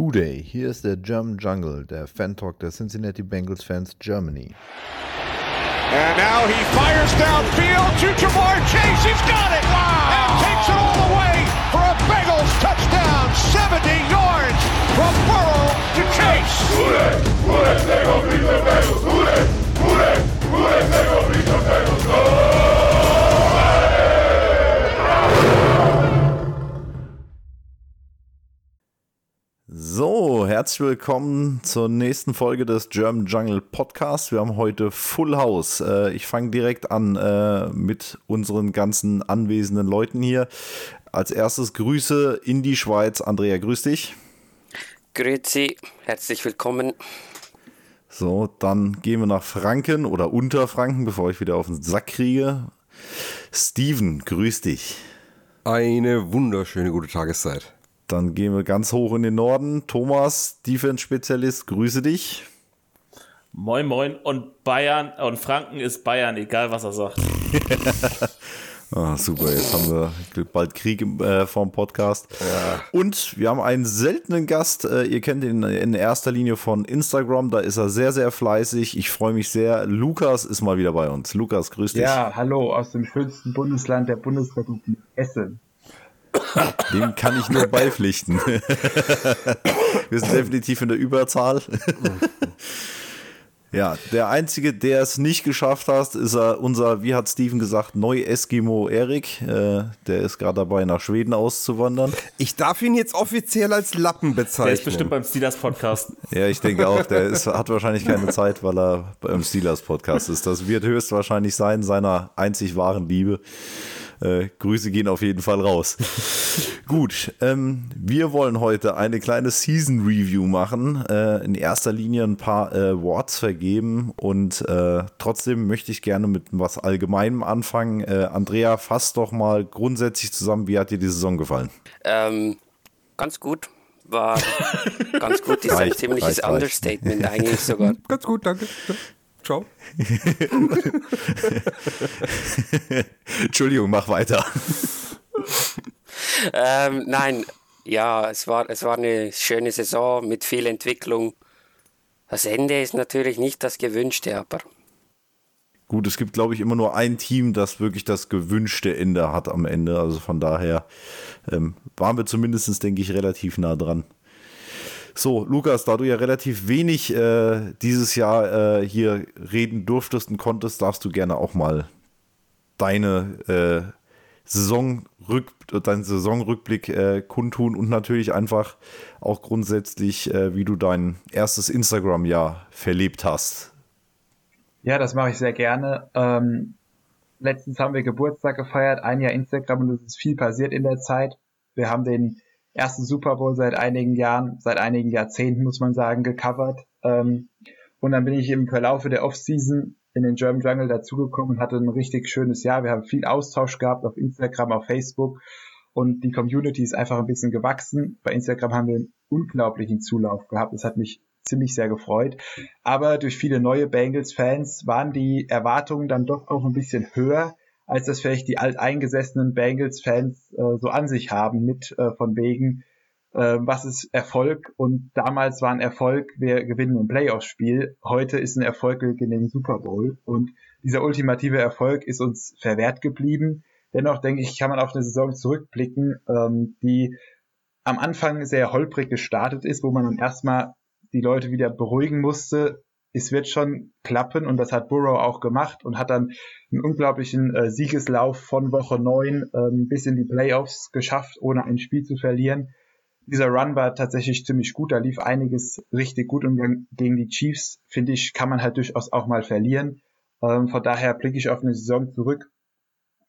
Who Day, hier ist der German Jungle, der Fan-Talk der Cincinnati Bengals Fans Germany. And now he fires downfield to Jamar Chase. He's got it! Wow! And takes it all the way for a Bengals touchdown. 70 yards from Burrow to Chase. Who Day, Who Day, they gonna beat the Bengals. Who Day, Who Day, Who Day, they gonna beat the Bengals. So, herzlich willkommen zur nächsten Folge des German Jungle Podcast. Wir haben heute Full House. Äh, ich fange direkt an äh, mit unseren ganzen anwesenden Leuten hier. Als erstes Grüße in die Schweiz. Andrea, grüß dich. Grüezi, herzlich willkommen. So, dann gehen wir nach Franken oder unter Franken, bevor ich wieder auf den Sack kriege. Steven, grüß dich. Eine wunderschöne gute Tageszeit. Dann gehen wir ganz hoch in den Norden. Thomas, Defense-Spezialist, grüße dich. Moin, moin. Und Bayern und Franken ist Bayern, egal was er sagt. Ah, super, jetzt haben wir bald Krieg im, äh, vom Podcast. Ja. Und wir haben einen seltenen Gast. Äh, ihr kennt ihn in erster Linie von Instagram. Da ist er sehr, sehr fleißig. Ich freue mich sehr. Lukas ist mal wieder bei uns. Lukas, grüß dich. Ja, hallo aus dem schönsten Bundesland der Bundesrepublik Essen. Dem kann ich nur beipflichten. Wir sind definitiv in der Überzahl. Ja, der Einzige, der es nicht geschafft hat, ist er unser, wie hat Steven gesagt, Neu-Eskimo Erik. Äh, der ist gerade dabei, nach Schweden auszuwandern. Ich darf ihn jetzt offiziell als Lappen bezeichnen. Der ist bestimmt beim Steelers Podcast. Ja, ich denke auch. Der ist, hat wahrscheinlich keine Zeit, weil er beim Steelers Podcast ist. Das wird höchstwahrscheinlich sein, seiner einzig wahren Liebe. Äh, Grüße gehen auf jeden Fall raus. Gut, ähm, wir wollen heute eine kleine Season Review machen. Äh, in erster Linie ein paar äh, Awards vergeben und äh, trotzdem möchte ich gerne mit was Allgemeinem anfangen. Äh, Andrea, fass doch mal grundsätzlich zusammen, wie hat dir die Saison gefallen? Ähm, ganz gut war ganz gut. Das ist ein ziemliches reicht, Understatement reicht. eigentlich sogar. Ganz gut, danke. Ciao. Entschuldigung, mach weiter. ähm, nein, ja, es war, es war eine schöne Saison mit viel Entwicklung. Das Ende ist natürlich nicht das gewünschte, aber. Gut, es gibt, glaube ich, immer nur ein Team, das wirklich das gewünschte Ende hat am Ende. Also von daher ähm, waren wir zumindest, denke ich, relativ nah dran. So, Lukas, da du ja relativ wenig äh, dieses Jahr äh, hier reden durftest und konntest, darfst du gerne auch mal deine äh, Saisonrück, deinen Saisonrückblick äh, kundtun und natürlich einfach auch grundsätzlich, äh, wie du dein erstes Instagram-Jahr verlebt hast. Ja, das mache ich sehr gerne. Ähm, letztens haben wir Geburtstag gefeiert, ein Jahr Instagram und es ist viel passiert in der Zeit. Wir haben den ersten Super Bowl seit einigen Jahren, seit einigen Jahrzehnten, muss man sagen, gecovert. Ähm, und dann bin ich im Verlaufe der Offseason in den German Jungle dazugekommen und hatte ein richtig schönes Jahr. Wir haben viel Austausch gehabt auf Instagram, auf Facebook und die Community ist einfach ein bisschen gewachsen. Bei Instagram haben wir einen unglaublichen Zulauf gehabt. Das hat mich ziemlich sehr gefreut. Aber durch viele neue Bengals-Fans waren die Erwartungen dann doch auch ein bisschen höher als das vielleicht die alteingesessenen Bengals-Fans äh, so an sich haben, mit äh, von wegen, äh, was ist Erfolg? Und damals war ein Erfolg, wir gewinnen ein Playoff-Spiel. Heute ist ein Erfolg, wir gewinnen den Super Bowl. Und dieser ultimative Erfolg ist uns verwehrt geblieben. Dennoch denke ich, kann man auf eine Saison zurückblicken, ähm, die am Anfang sehr holprig gestartet ist, wo man dann erstmal die Leute wieder beruhigen musste, es wird schon klappen und das hat Burrow auch gemacht und hat dann einen unglaublichen äh, Siegeslauf von Woche 9 ähm, bis in die Playoffs geschafft, ohne ein Spiel zu verlieren. Dieser Run war tatsächlich ziemlich gut, da lief einiges richtig gut und gegen die Chiefs, finde ich, kann man halt durchaus auch mal verlieren. Ähm, von daher blicke ich auf eine Saison zurück,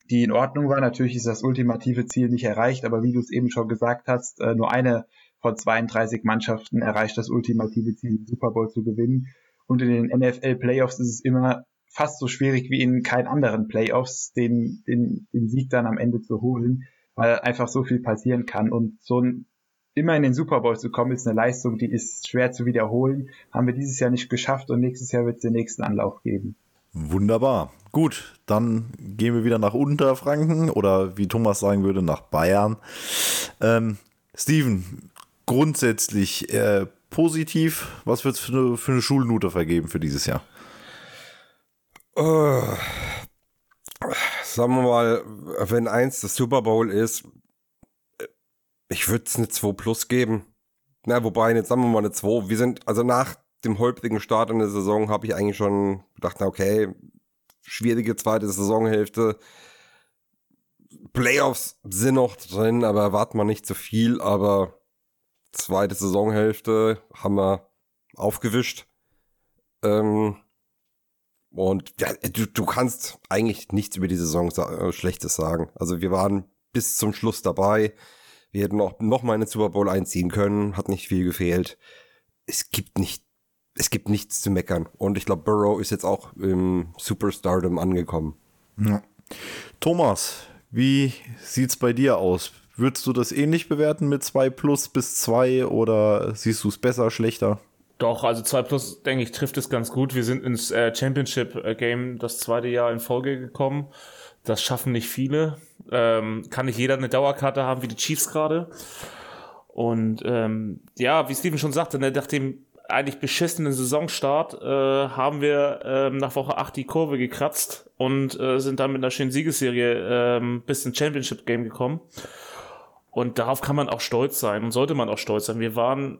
die in Ordnung war. Natürlich ist das ultimative Ziel nicht erreicht, aber wie du es eben schon gesagt hast, äh, nur eine von 32 Mannschaften erreicht das ultimative Ziel, den Super Bowl zu gewinnen. Und in den NFL Playoffs ist es immer fast so schwierig wie in keinen anderen Playoffs, den, den, den Sieg dann am Ende zu holen, weil einfach so viel passieren kann. Und so ein, immer in den Super Bowl zu kommen, ist eine Leistung, die ist schwer zu wiederholen. Haben wir dieses Jahr nicht geschafft und nächstes Jahr wird es den nächsten Anlauf geben. Wunderbar. Gut, dann gehen wir wieder nach Unterfranken oder wie Thomas sagen würde, nach Bayern. Ähm, Steven, grundsätzlich äh, positiv. Was wird es für eine, für eine Schulnote vergeben für dieses Jahr? Äh, sagen wir mal, wenn eins das Super Bowl ist, äh, ich würde es eine 2 plus geben. Na, wobei, jetzt sagen wir mal eine 2. Wir sind, also nach dem holprigen Start in der Saison habe ich eigentlich schon gedacht, okay, schwierige zweite Saisonhälfte. Playoffs sind noch drin, aber erwarten wir nicht zu viel, aber zweite Saisonhälfte haben wir aufgewischt. Ähm, und ja, du, du kannst eigentlich nichts über die Saison sa äh, Schlechtes sagen. Also wir waren bis zum Schluss dabei. Wir hätten auch noch mal in den Super Bowl einziehen können, hat nicht viel gefehlt. Es gibt nicht, es gibt nichts zu meckern. Und ich glaube, Burrow ist jetzt auch im Superstardom angekommen. Ja. Thomas, wie sieht's bei dir aus? Würdest du das ähnlich bewerten mit 2 plus bis 2 oder siehst du es besser, schlechter? Doch, also 2 plus, denke ich, trifft es ganz gut. Wir sind ins äh, Championship-Game das zweite Jahr in Folge gekommen. Das schaffen nicht viele. Ähm, kann nicht jeder eine Dauerkarte haben wie die Chiefs gerade. Und ähm, ja, wie Steven schon sagte, ne, nach dem eigentlich beschissenen Saisonstart äh, haben wir ähm, nach Woche 8 die Kurve gekratzt und äh, sind dann mit einer schönen Siegesserie ähm, bis ins Championship-Game gekommen. Und darauf kann man auch stolz sein und sollte man auch stolz sein. Wir waren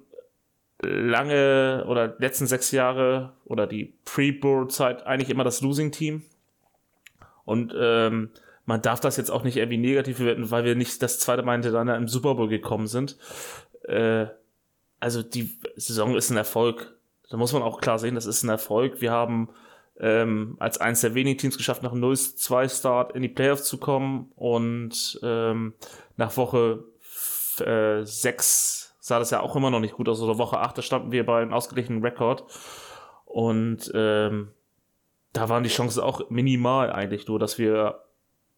lange oder letzten sechs Jahre oder die Pre-Board-Zeit eigentlich immer das Losing-Team. Und ähm, man darf das jetzt auch nicht irgendwie negativ bewerten, weil wir nicht das zweite Mal hintereinander im Super Bowl gekommen sind. Äh, also die Saison ist ein Erfolg. Da muss man auch klar sehen, das ist ein Erfolg. Wir haben ähm, als eines der wenigen Teams geschafft, nach einem 0-2-Start in die Playoffs zu kommen und ähm, nach Woche 6 sah das ja auch immer noch nicht gut aus. Oder Woche 8, da standen wir bei einem ausgeglichenen Rekord. Und ähm, da waren die Chancen auch minimal eigentlich nur, dass wir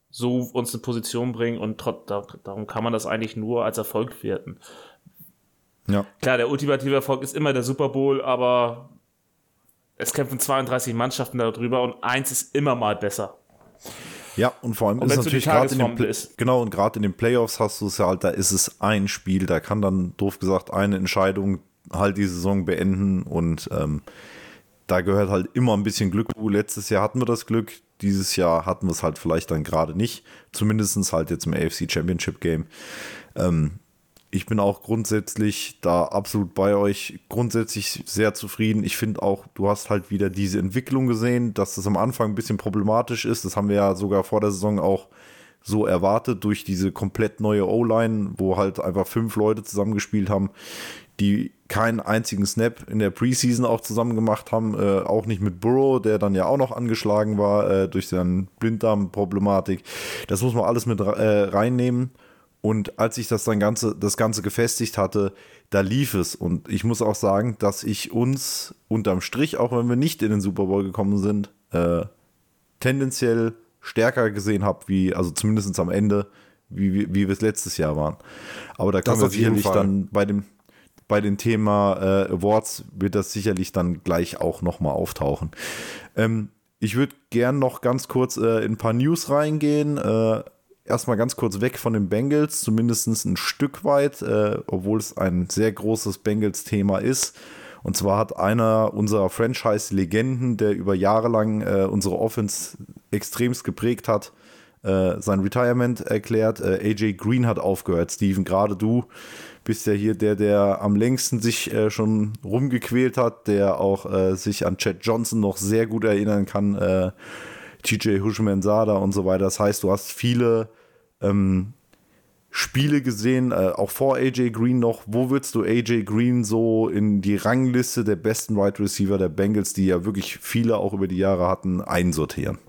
so uns in Position bringen und trot, da, darum kann man das eigentlich nur als Erfolg werten. Ja. Klar, der ultimative Erfolg ist immer der Super Bowl, aber es kämpfen 32 Mannschaften darüber und eins ist immer mal besser. Ja, und vor allem Und ist natürlich gerade in den Pla- ist. genau und gerade in den Playoffs hast du es ja halt, da ist es ein Spiel, da kann dann doof gesagt eine Entscheidung halt die Saison beenden und ähm, da gehört halt immer ein bisschen Glück. Letztes Jahr hatten wir das Glück, dieses Jahr hatten wir es halt vielleicht dann gerade nicht, zumindest halt jetzt im AFC Championship Game. Ähm, ich bin auch grundsätzlich da absolut bei euch, grundsätzlich sehr zufrieden. Ich finde auch, du hast halt wieder diese Entwicklung gesehen, dass das am Anfang ein bisschen problematisch ist. Das haben wir ja sogar vor der Saison auch so erwartet durch diese komplett neue O-Line, wo halt einfach fünf Leute zusammengespielt haben, die keinen einzigen Snap in der Preseason auch zusammen gemacht haben, äh, auch nicht mit Burrow, der dann ja auch noch angeschlagen war äh, durch seine Blinddarm-Problematik. Das muss man alles mit äh, reinnehmen. Und als ich das dann Ganze, das Ganze gefestigt hatte, da lief es. Und ich muss auch sagen, dass ich uns unterm Strich, auch wenn wir nicht in den Super Bowl gekommen sind, äh, tendenziell stärker gesehen habe, wie, also zumindest am Ende, wie, wie, wie wir es letztes Jahr waren. Aber da Das können wir sicherlich dann bei dem, bei dem Thema äh, Awards wird das sicherlich dann gleich auch nochmal auftauchen. Ähm, ich würde gern noch ganz kurz äh, in ein paar News reingehen. Äh, erstmal ganz kurz weg von den Bengals, zumindest ein Stück weit, äh, obwohl es ein sehr großes Bengals-Thema ist. Und zwar hat einer unserer Franchise-Legenden, der über Jahre lang äh, unsere Offense extremst geprägt hat, äh, sein Retirement erklärt. Äh, AJ Green hat aufgehört. Steven, gerade du bist ja hier der, der am längsten sich äh, schon rumgequält hat, der auch äh, sich an Chad Johnson noch sehr gut erinnern kann, TJ Hushman-Sada und so weiter. Das heißt, du hast viele ähm, Spiele gesehen, äh, auch vor AJ Green noch. Wo würdest du AJ Green so in die Rangliste der besten Wide Receiver der Bengals, die ja wirklich viele auch über die Jahre hatten, einsortieren?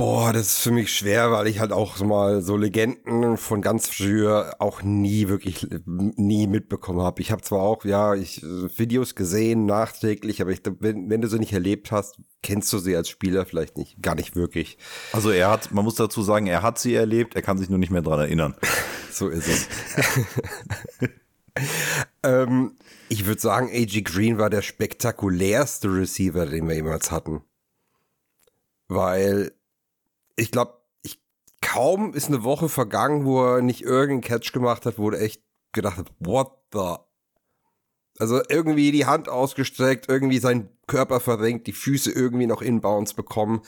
Boah, das ist für mich schwer, weil ich halt auch mal so Legenden von ganz früher auch nie wirklich nie mitbekommen habe. Ich habe zwar auch ja ich Videos gesehen nachträglich, aber ich, wenn, wenn du sie nicht erlebt hast, kennst du sie als Spieler vielleicht nicht, gar nicht wirklich. Also er hat, man muss dazu sagen, er hat sie erlebt, er kann sich nur nicht mehr dran erinnern. So ist es. ähm, ich würde sagen, AJ Green war der spektakulärste Receiver, den wir jemals hatten. Weil ich glaube, ich, kaum ist eine Woche vergangen, wo er nicht irgendeinen Catch gemacht hat, wo du echt gedacht habe, what the? Also irgendwie die Hand ausgestreckt, irgendwie sein Körper verrenkt, die Füße irgendwie noch inbounds bekommen.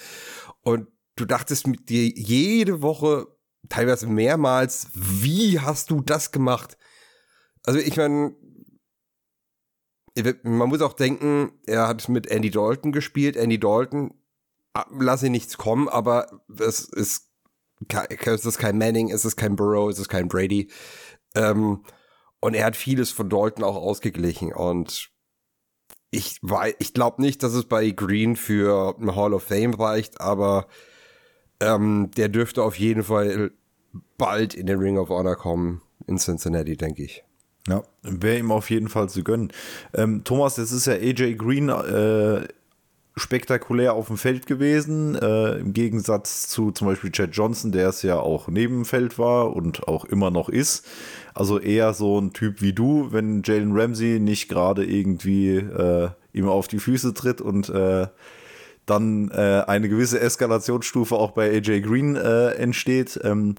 Und du dachtest mit dir jede Woche, teilweise mehrmals, wie hast du das gemacht? Also ich meine, man muss auch denken, er hat mit Andy Dalton gespielt. Andy Dalton, lass ihn nichts kommen, aber es ist, es ist kein Manning, es ist kein Burrow, es ist kein Brady. Ähm, und er hat vieles von Dalton auch ausgeglichen. Und ich, ich glaube nicht, dass es bei Green für eine Hall of Fame reicht, aber ähm, der dürfte auf jeden Fall bald in den Ring of Honor kommen in Cincinnati, denke ich. Ja, wäre ihm auf jeden Fall zu gönnen. Ähm, Thomas, das ist ja AJ Green äh, spektakulär auf dem Feld gewesen, äh, im Gegensatz zu zum Beispiel Chad Johnson, der es ja auch neben dem Feld war und auch immer noch ist. Also eher so ein Typ wie du, wenn Jalen Ramsey nicht gerade irgendwie äh, ihm auf die Füße tritt und äh, dann äh, eine gewisse Eskalationsstufe auch bei AJ Green äh, entsteht. Ähm,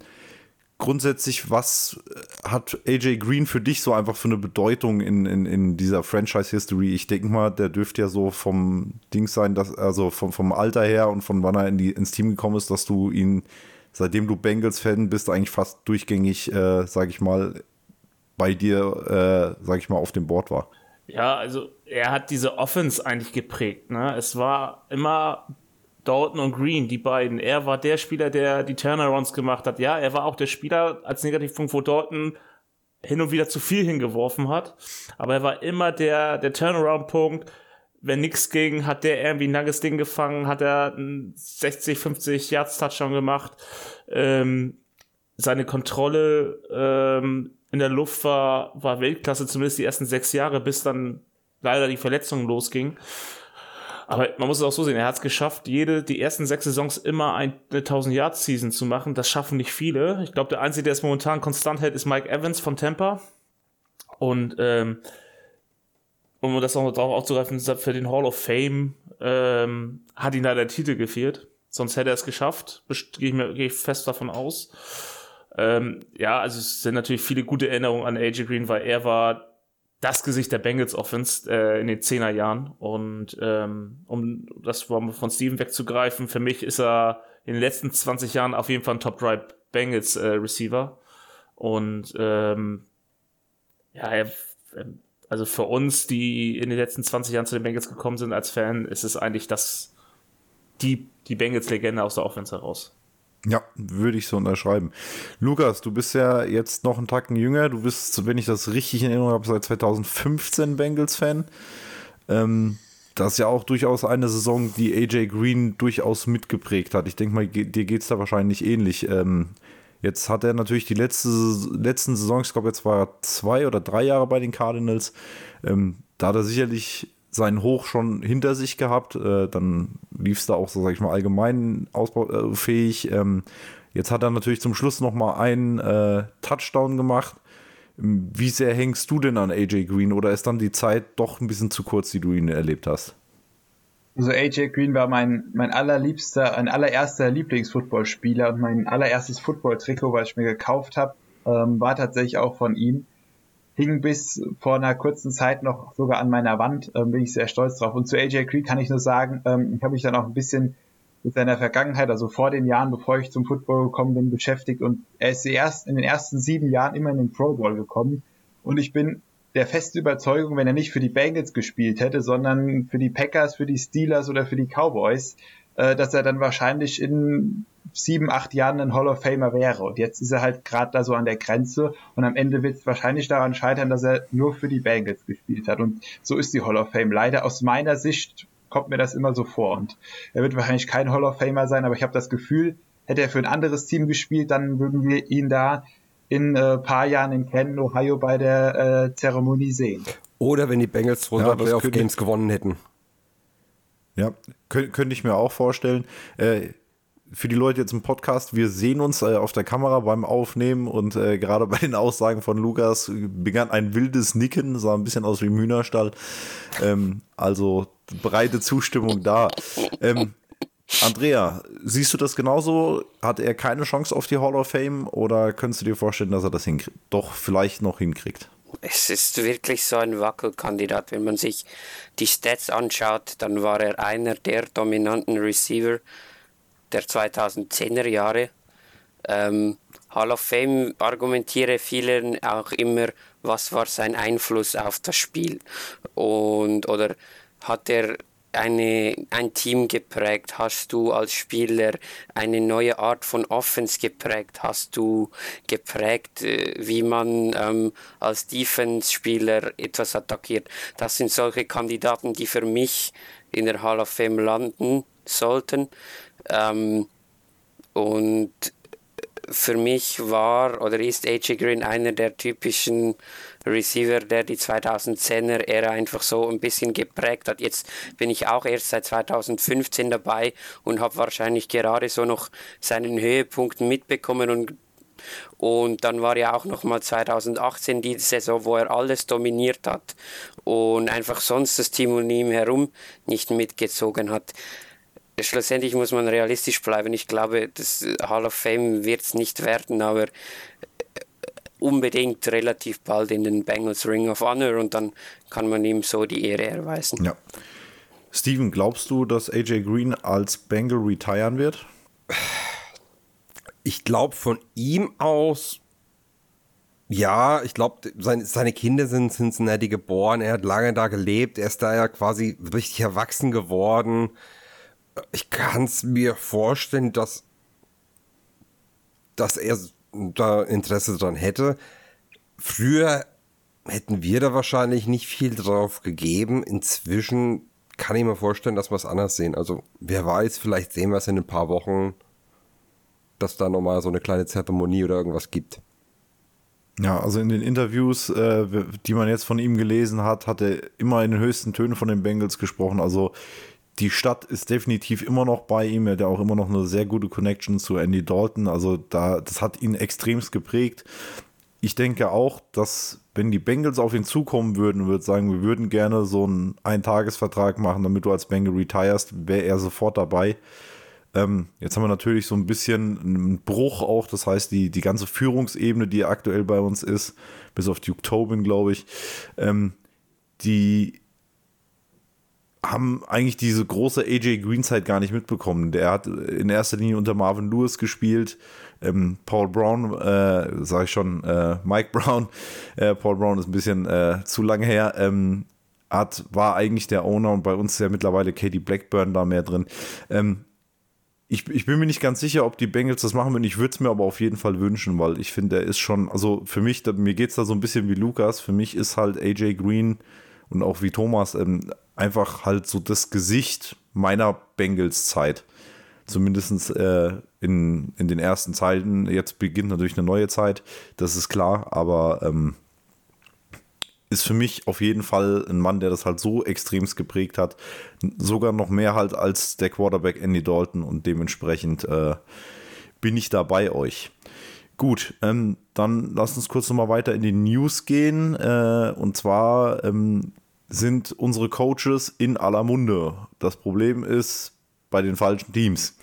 grundsätzlich, was hat AJ Green für dich so einfach für eine Bedeutung in, in, in dieser Franchise-History? Ich denke mal, der dürfte ja so vom Ding sein, dass, also vom, vom Alter her und von wann er in die, ins Team gekommen ist, dass du ihn, seitdem du Bengals-Fan bist, eigentlich fast durchgängig, äh, sag ich mal, bei dir, äh, sag ich mal, auf dem Board war. Ja, also er hat diese Offense eigentlich geprägt. Ne? Es war immer Dalton und Green, die beiden. Er war der Spieler, der die Turnarounds gemacht hat. Ja, er war auch der Spieler als Negativpunkt, wo Dalton hin und wieder zu viel hingeworfen hat. Aber er war immer der, der Turnaround-Punkt. Wenn nichts ging, hat der irgendwie ein langes Ding gefangen, hat er einen 60, 50 Yards Touchdown gemacht. Ähm, seine Kontrolle ähm, in der Luft war, war Weltklasse, zumindest die ersten sechs Jahre, bis dann leider die Verletzung losging. Aber man muss es auch so sehen, er hat es geschafft, jede, die ersten sechs Saisons immer eine 1000 Yard Season zu machen. Das schaffen nicht viele. Ich glaube, der Einzige, der es momentan konstant hält, ist Mike Evans von Tampa. Und ähm, um das auch darauf aufzugreifen, für den Hall of Fame ähm, hat ihn da der Titel gefehlt. Sonst hätte er es geschafft. Gehe ich, geh ich fest davon aus. Ähm, ja, also es sind natürlich viele gute Erinnerungen an AJ Green, weil er war das Gesicht der Bengals Offense äh, in den Zehnerjahren. Und ähm, um das von Steven wegzugreifen, für mich ist er in den letzten 20 Jahren auf jeden Fall ein Top 3 Bengals äh, Receiver. Und ähm, ja, er, also für uns, die in den letzten 20 Jahren zu den Bengals gekommen sind als Fan, ist es eigentlich das die, die Bengals-Legende aus der Offense heraus. Ja, würde ich so unterschreiben. Lukas, du bist ja jetzt noch einen Tacken jünger. Du bist, wenn ich das richtig in Erinnerung habe, seit 2015 Bengals-Fan. Ähm, das ist ja auch durchaus eine Saison, die AJ Green durchaus mitgeprägt hat. Ich denke mal, dir geht es da wahrscheinlich ähnlich. Ähm, jetzt hat er natürlich die letzte, letzten Saisons, ich glaube, jetzt war er zwei oder drei Jahre bei den Cardinals. Ähm, da hat er sicherlich seinen Hoch schon hinter sich gehabt. Äh, dann lief es da auch so, sag ich mal, allgemein ausbaufähig. Ähm, jetzt hat er natürlich zum Schluss noch mal einen äh, Touchdown gemacht. Wie sehr hängst du denn an AJ Green oder ist dann die Zeit doch ein bisschen zu kurz, die du ihn erlebt hast? Also AJ Green war mein, mein allerliebster, ein allererster Lieblingsfootballspieler und mein allererstes Football-Trikot, was ich mir gekauft habe, ähm, war tatsächlich auch von ihm hing bis vor einer kurzen Zeit noch sogar an meiner Wand, ähm, bin ich sehr stolz drauf. Und zu AJ Creed kann ich nur sagen, ähm, ich habe mich dann auch ein bisschen mit seiner Vergangenheit, also vor den Jahren, bevor ich zum Football gekommen bin, beschäftigt. Und er ist erst in den ersten sieben Jahren immer in den Pro Bowl gekommen. Und ich bin der festen Überzeugung, wenn er nicht für die Bengals gespielt hätte, sondern für die Packers, für die Steelers oder für die Cowboys, äh, dass er dann wahrscheinlich in sieben, acht Jahren ein Hall of Famer wäre. Und jetzt ist er halt gerade da so an der Grenze und am Ende wird es wahrscheinlich daran scheitern, dass er nur für die Bengals gespielt hat. Und so ist die Hall of Fame. Leider aus meiner Sicht kommt mir das immer so vor. Und er wird wahrscheinlich kein Hall of Famer sein, aber ich habe das Gefühl, hätte er für ein anderes Team gespielt, dann würden wir ihn da in äh, paar Jahren in Canton, Ohio bei der äh, Zeremonie sehen. Oder wenn die Bengals 100 ja, Playoff Games gewonnen hätten. Ja, könnte könnt ich mir auch vorstellen. Äh, für die Leute jetzt im Podcast, wir sehen uns äh, auf der Kamera beim Aufnehmen und äh, gerade bei den Aussagen von Lukas begann ein wildes Nicken, sah ein bisschen aus wie im Hühnerstall. Ähm, also breite Zustimmung da. Ähm, Andrea, siehst du das genauso? Hat er keine Chance auf die Hall of Fame oder könntest du dir vorstellen, dass er das doch vielleicht noch hinkriegt? Es ist wirklich so ein Wackelkandidat. Wenn man sich die Stats anschaut, dann war er einer der dominanten Receiver der 2010er Jahre. Ähm, Hall of Fame argumentiere vielen auch immer, was war sein Einfluss auf das Spiel und oder hat er eine, ein Team geprägt? Hast du als Spieler eine neue Art von Offense geprägt? Hast du geprägt, äh, wie man ähm, als Defense-Spieler etwas attackiert? Das sind solche Kandidaten, die für mich in der Hall of Fame landen sollten. Ähm, und für mich war oder ist AJ Green einer der typischen Receiver, der die 2010er Ära einfach so ein bisschen geprägt hat. Jetzt bin ich auch erst seit 2015 dabei und habe wahrscheinlich gerade so noch seinen Höhepunkt mitbekommen und und dann war ja auch noch mal 2018 die Saison, wo er alles dominiert hat und einfach sonst das Team um ihn herum nicht mitgezogen hat schlussendlich muss man realistisch bleiben. Ich glaube, das Hall of Fame wird es nicht werden, aber unbedingt relativ bald in den Bengals Ring of Honor und dann kann man ihm so die Ehre erweisen. Ja. Steven, glaubst du, dass AJ Green als Bengal retiren wird? Ich glaube von ihm aus, ja, ich glaube, seine, seine Kinder sind in Cincinnati geboren, er hat lange da gelebt, er ist da ja quasi richtig erwachsen geworden ich kann es mir vorstellen, dass, dass er da Interesse dran hätte. Früher hätten wir da wahrscheinlich nicht viel drauf gegeben. Inzwischen kann ich mir vorstellen, dass wir es anders sehen. Also wer weiß, vielleicht sehen wir es in ein paar Wochen, dass da nochmal so eine kleine Zeremonie oder irgendwas gibt. Ja, also in den Interviews, äh, die man jetzt von ihm gelesen hat, hat er immer in den höchsten Tönen von den Bengals gesprochen. Also die Stadt ist definitiv immer noch bei ihm. Er hat ja auch immer noch eine sehr gute Connection zu Andy Dalton. Also da, das hat ihn extremst geprägt. Ich denke auch, dass wenn die Bengals auf ihn zukommen würden, würde sagen, wir würden gerne so einen Eintagesvertrag machen, damit du als Bengal retirest, wäre er sofort dabei. Ähm, jetzt haben wir natürlich so ein bisschen einen Bruch auch, das heißt, die, die ganze Führungsebene, die aktuell bei uns ist, bis auf Duke Tobin, glaube ich, ähm, die haben eigentlich diese große AJ Greenside gar nicht mitbekommen. Der hat in erster Linie unter Marvin Lewis gespielt. Ähm, Paul Brown, äh, sage ich schon, äh, Mike Brown, äh, Paul Brown ist ein bisschen äh, zu lange her, ähm, hat, war eigentlich der Owner und bei uns ist ja mittlerweile Katie Blackburn da mehr drin. Ähm, ich, ich, bin mir nicht ganz sicher, ob die Bengals das machen würden. Ich würde es mir aber auf jeden Fall wünschen, weil ich finde, er ist schon, also für mich, da, mir geht es da so ein bisschen wie Lukas. Für mich ist halt AJ Green und auch wie Thomas ähm, einfach halt so das Gesicht meiner Bengals-Zeit. Zumindest äh, in, in den ersten Zeiten. Jetzt beginnt natürlich eine neue Zeit, das ist klar, aber ähm, ist für mich auf jeden Fall ein Mann, der das halt so extremst geprägt hat. Sogar noch mehr halt als der Quarterback Andy Dalton und dementsprechend äh, bin ich da bei euch. Gut, ähm, dann lasst uns kurz nochmal weiter in die News gehen. Äh, und zwar ähm, sind unsere Coaches in aller Munde. Das Problem ist bei den falschen Teams.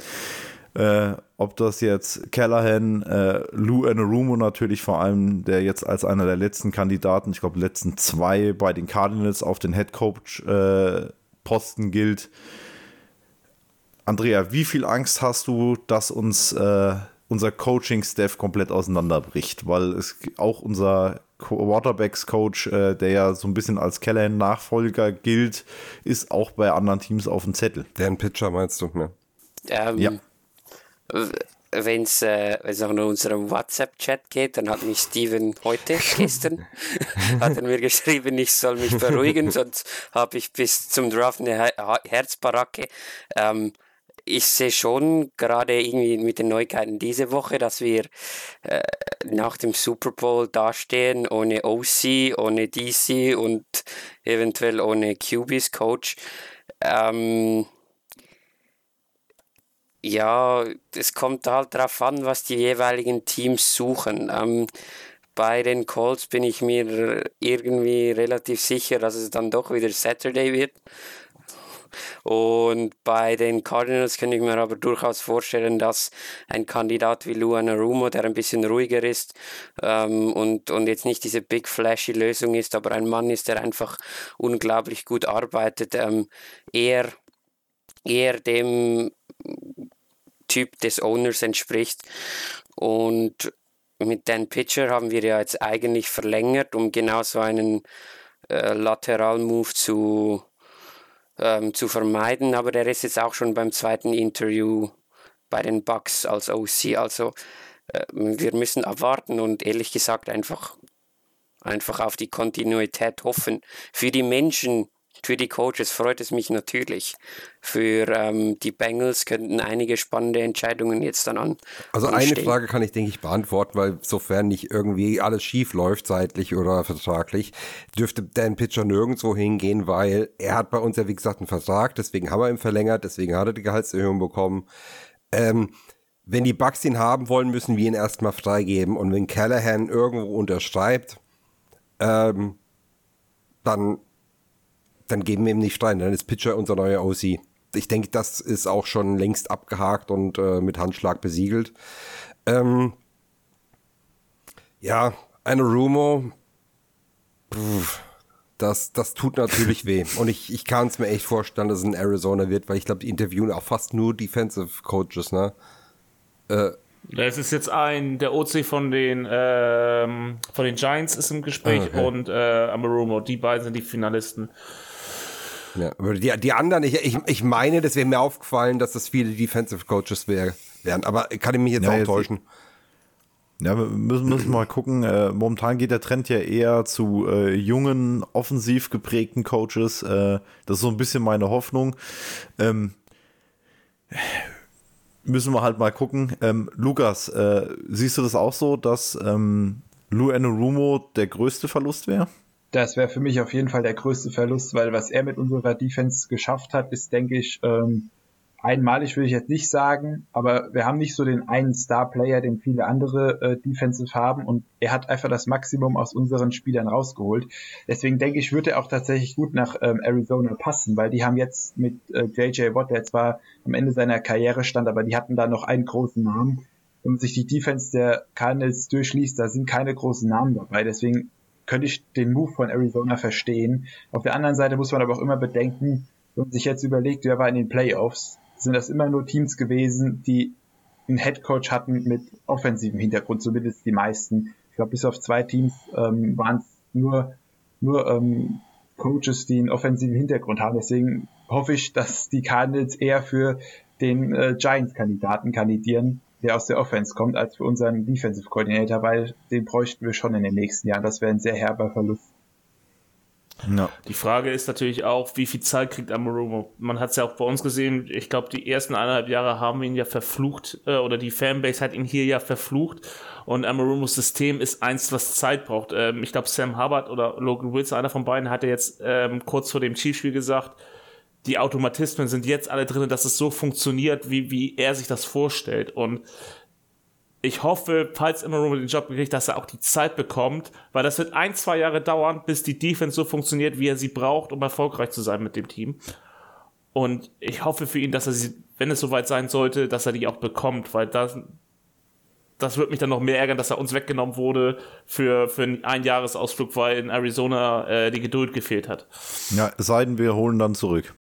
Äh, ob das jetzt Callahan, äh, Lou Anarumo natürlich vor allem, der jetzt als einer der letzten Kandidaten, ich glaube letzten zwei bei den Cardinals auf den Head Coach äh, Posten gilt. Andrea, wie viel Angst hast du, dass uns äh, unser Coaching-Staff komplett auseinanderbricht? Weil es auch unser Quarterbacks-Coach, äh, der ja so ein bisschen als Callahan-Nachfolger gilt, ist auch bei anderen Teams auf dem Zettel. Deren Pitcher meinst du, ne? Ähm, ja. Wenn es äh, auch in unserem WhatsApp-Chat geht, dann hat mich Steven heute, gestern, hat er mir geschrieben, ich soll mich beruhigen, sonst habe ich bis zum Draft eine Herzbaracke. Ähm, ich sehe schon gerade irgendwie mit den Neuigkeiten diese Woche, dass wir äh, nach dem Super Bowl dastehen ohne OC, ohne DC und eventuell ohne QBs Coach. Ähm, ja, es kommt halt darauf an, was die jeweiligen Teams suchen. Ähm, bei den Colts bin ich mir irgendwie relativ sicher, dass es dann doch wieder Saturday wird Und bei den Cardinals könnte ich mir aber durchaus vorstellen, dass ein Kandidat wie Luan Arumo, der ein bisschen ruhiger ist ähm, und, und jetzt nicht diese big flashy Lösung ist, aber ein Mann ist, der einfach unglaublich gut arbeitet, ähm, eher, eher dem Typ des Owners entspricht. Und mit Dan Pitcher haben wir ja jetzt eigentlich verlängert, um genau so einen äh, Lateral-Move zu, ähm, zu vermeiden. Aber der ist jetzt auch schon beim zweiten Interview bei den Bucks als OC. Also äh, wir müssen abwarten und ehrlich gesagt einfach, einfach auf die Kontinuität hoffen. Für die Menschen, für die Coaches freut es mich natürlich. Für ähm, die Bengals könnten einige spannende Entscheidungen jetzt dann an. Also anstehen. eine Frage kann ich, denke ich, beantworten, weil sofern nicht irgendwie alles schief läuft, seitlich oder vertraglich, dürfte Dan Pitcher nirgendwo hingehen, weil er hat bei uns ja, wie gesagt, einen Vertrag, deswegen haben wir ihn verlängert, deswegen hat er die Gehaltserhöhung bekommen. Ähm, wenn die Bucks ihn haben wollen, müssen wir ihn erstmal freigeben. Und wenn Callahan irgendwo unterschreibt, ähm, dann dann geben wir ihm nicht rein. Dann ist Pitcher unser neuer OC. Ich denke, das ist auch schon längst abgehakt und äh, mit Handschlag besiegelt. Ähm, ja, eine Rumo, das, das tut natürlich weh. Und ich, ich kann es mir echt vorstellen, dass es in Arizona wird, weil ich glaube, die interviewen auch fast nur Defensive Coaches, ne? Äh, es ist jetzt ein, der OC von den, ähm, von den Giants ist im Gespräch ah, okay. und äh, Amarumo, die beiden sind die Finalisten. Ja, aber die, die anderen, ich, ich, ich meine, das wäre mir aufgefallen, dass das viele Defensive Coaches wär, wären. Aber kann ich mich jetzt ja, auch jetzt täuschen? Ja, wir müssen, müssen mal gucken. Äh, momentan geht der Trend ja eher zu äh, jungen, offensiv geprägten Coaches. Äh, das ist so ein bisschen meine Hoffnung. Ähm, müssen wir halt mal gucken. Ähm, Lukas, äh, siehst du das auch so, dass ähm, Lou Rumo der größte Verlust wäre? Das wäre für mich auf jeden Fall der größte Verlust, weil was er mit unserer Defense geschafft hat, ist, denke ich, ähm, einmalig will ich jetzt nicht sagen, aber wir haben nicht so den einen Star-Player, den viele andere äh, Defensive haben und er hat einfach das Maximum aus unseren Spielern rausgeholt. Deswegen denke ich, würde er auch tatsächlich gut nach ähm, Arizona passen, weil die haben jetzt mit äh, JJ Watt, der zwar am Ende seiner Karriere stand, aber die hatten da noch einen großen Namen. Wenn man sich die Defense der Cardinals durchliest, da sind keine großen Namen dabei. Deswegen könnte ich den Move von Arizona verstehen. Auf der anderen Seite muss man aber auch immer bedenken, wenn man sich jetzt überlegt, wer war in den Playoffs, sind das immer nur Teams gewesen, die einen Headcoach hatten mit offensivem Hintergrund, zumindest die meisten. Ich glaube, bis auf zwei Teams ähm, waren es nur, nur ähm, Coaches, die einen offensiven Hintergrund haben. Deswegen hoffe ich, dass die Cardinals eher für den äh, Giants-Kandidaten kandidieren, der aus der Offense kommt, als für unseren Defensive Coordinator, weil den bräuchten wir schon in den nächsten Jahren. Das wäre ein sehr herber Verlust. No. Die Frage ist natürlich auch, wie viel Zeit kriegt Amorumo? Man hat es ja auch bei uns gesehen, ich glaube, die ersten eineinhalb Jahre haben wir ihn ja verflucht, äh, oder die Fanbase hat ihn hier ja verflucht. Und Amorumos System ist eins, was Zeit braucht. Ähm, ich glaube, Sam Hubbard oder Logan Wilson, einer von beiden, hat ja jetzt ähm, kurz vor dem Chiefspiel gesagt, die Automatismen sind jetzt alle drin, dass es so funktioniert, wie, wie er sich das vorstellt. Und ich hoffe, falls immer den Job kriegt, dass er auch die Zeit bekommt, weil das wird ein, zwei Jahre dauern, bis die Defense so funktioniert, wie er sie braucht, um erfolgreich zu sein mit dem Team. Und ich hoffe für ihn, dass er sie, wenn es soweit sein sollte, dass er die auch bekommt, weil das, das wird mich dann noch mehr ärgern, dass er uns weggenommen wurde für, für einen Einjahresausflug, weil in Arizona äh, die Geduld gefehlt hat. Ja, es sei denn, wir holen dann zurück.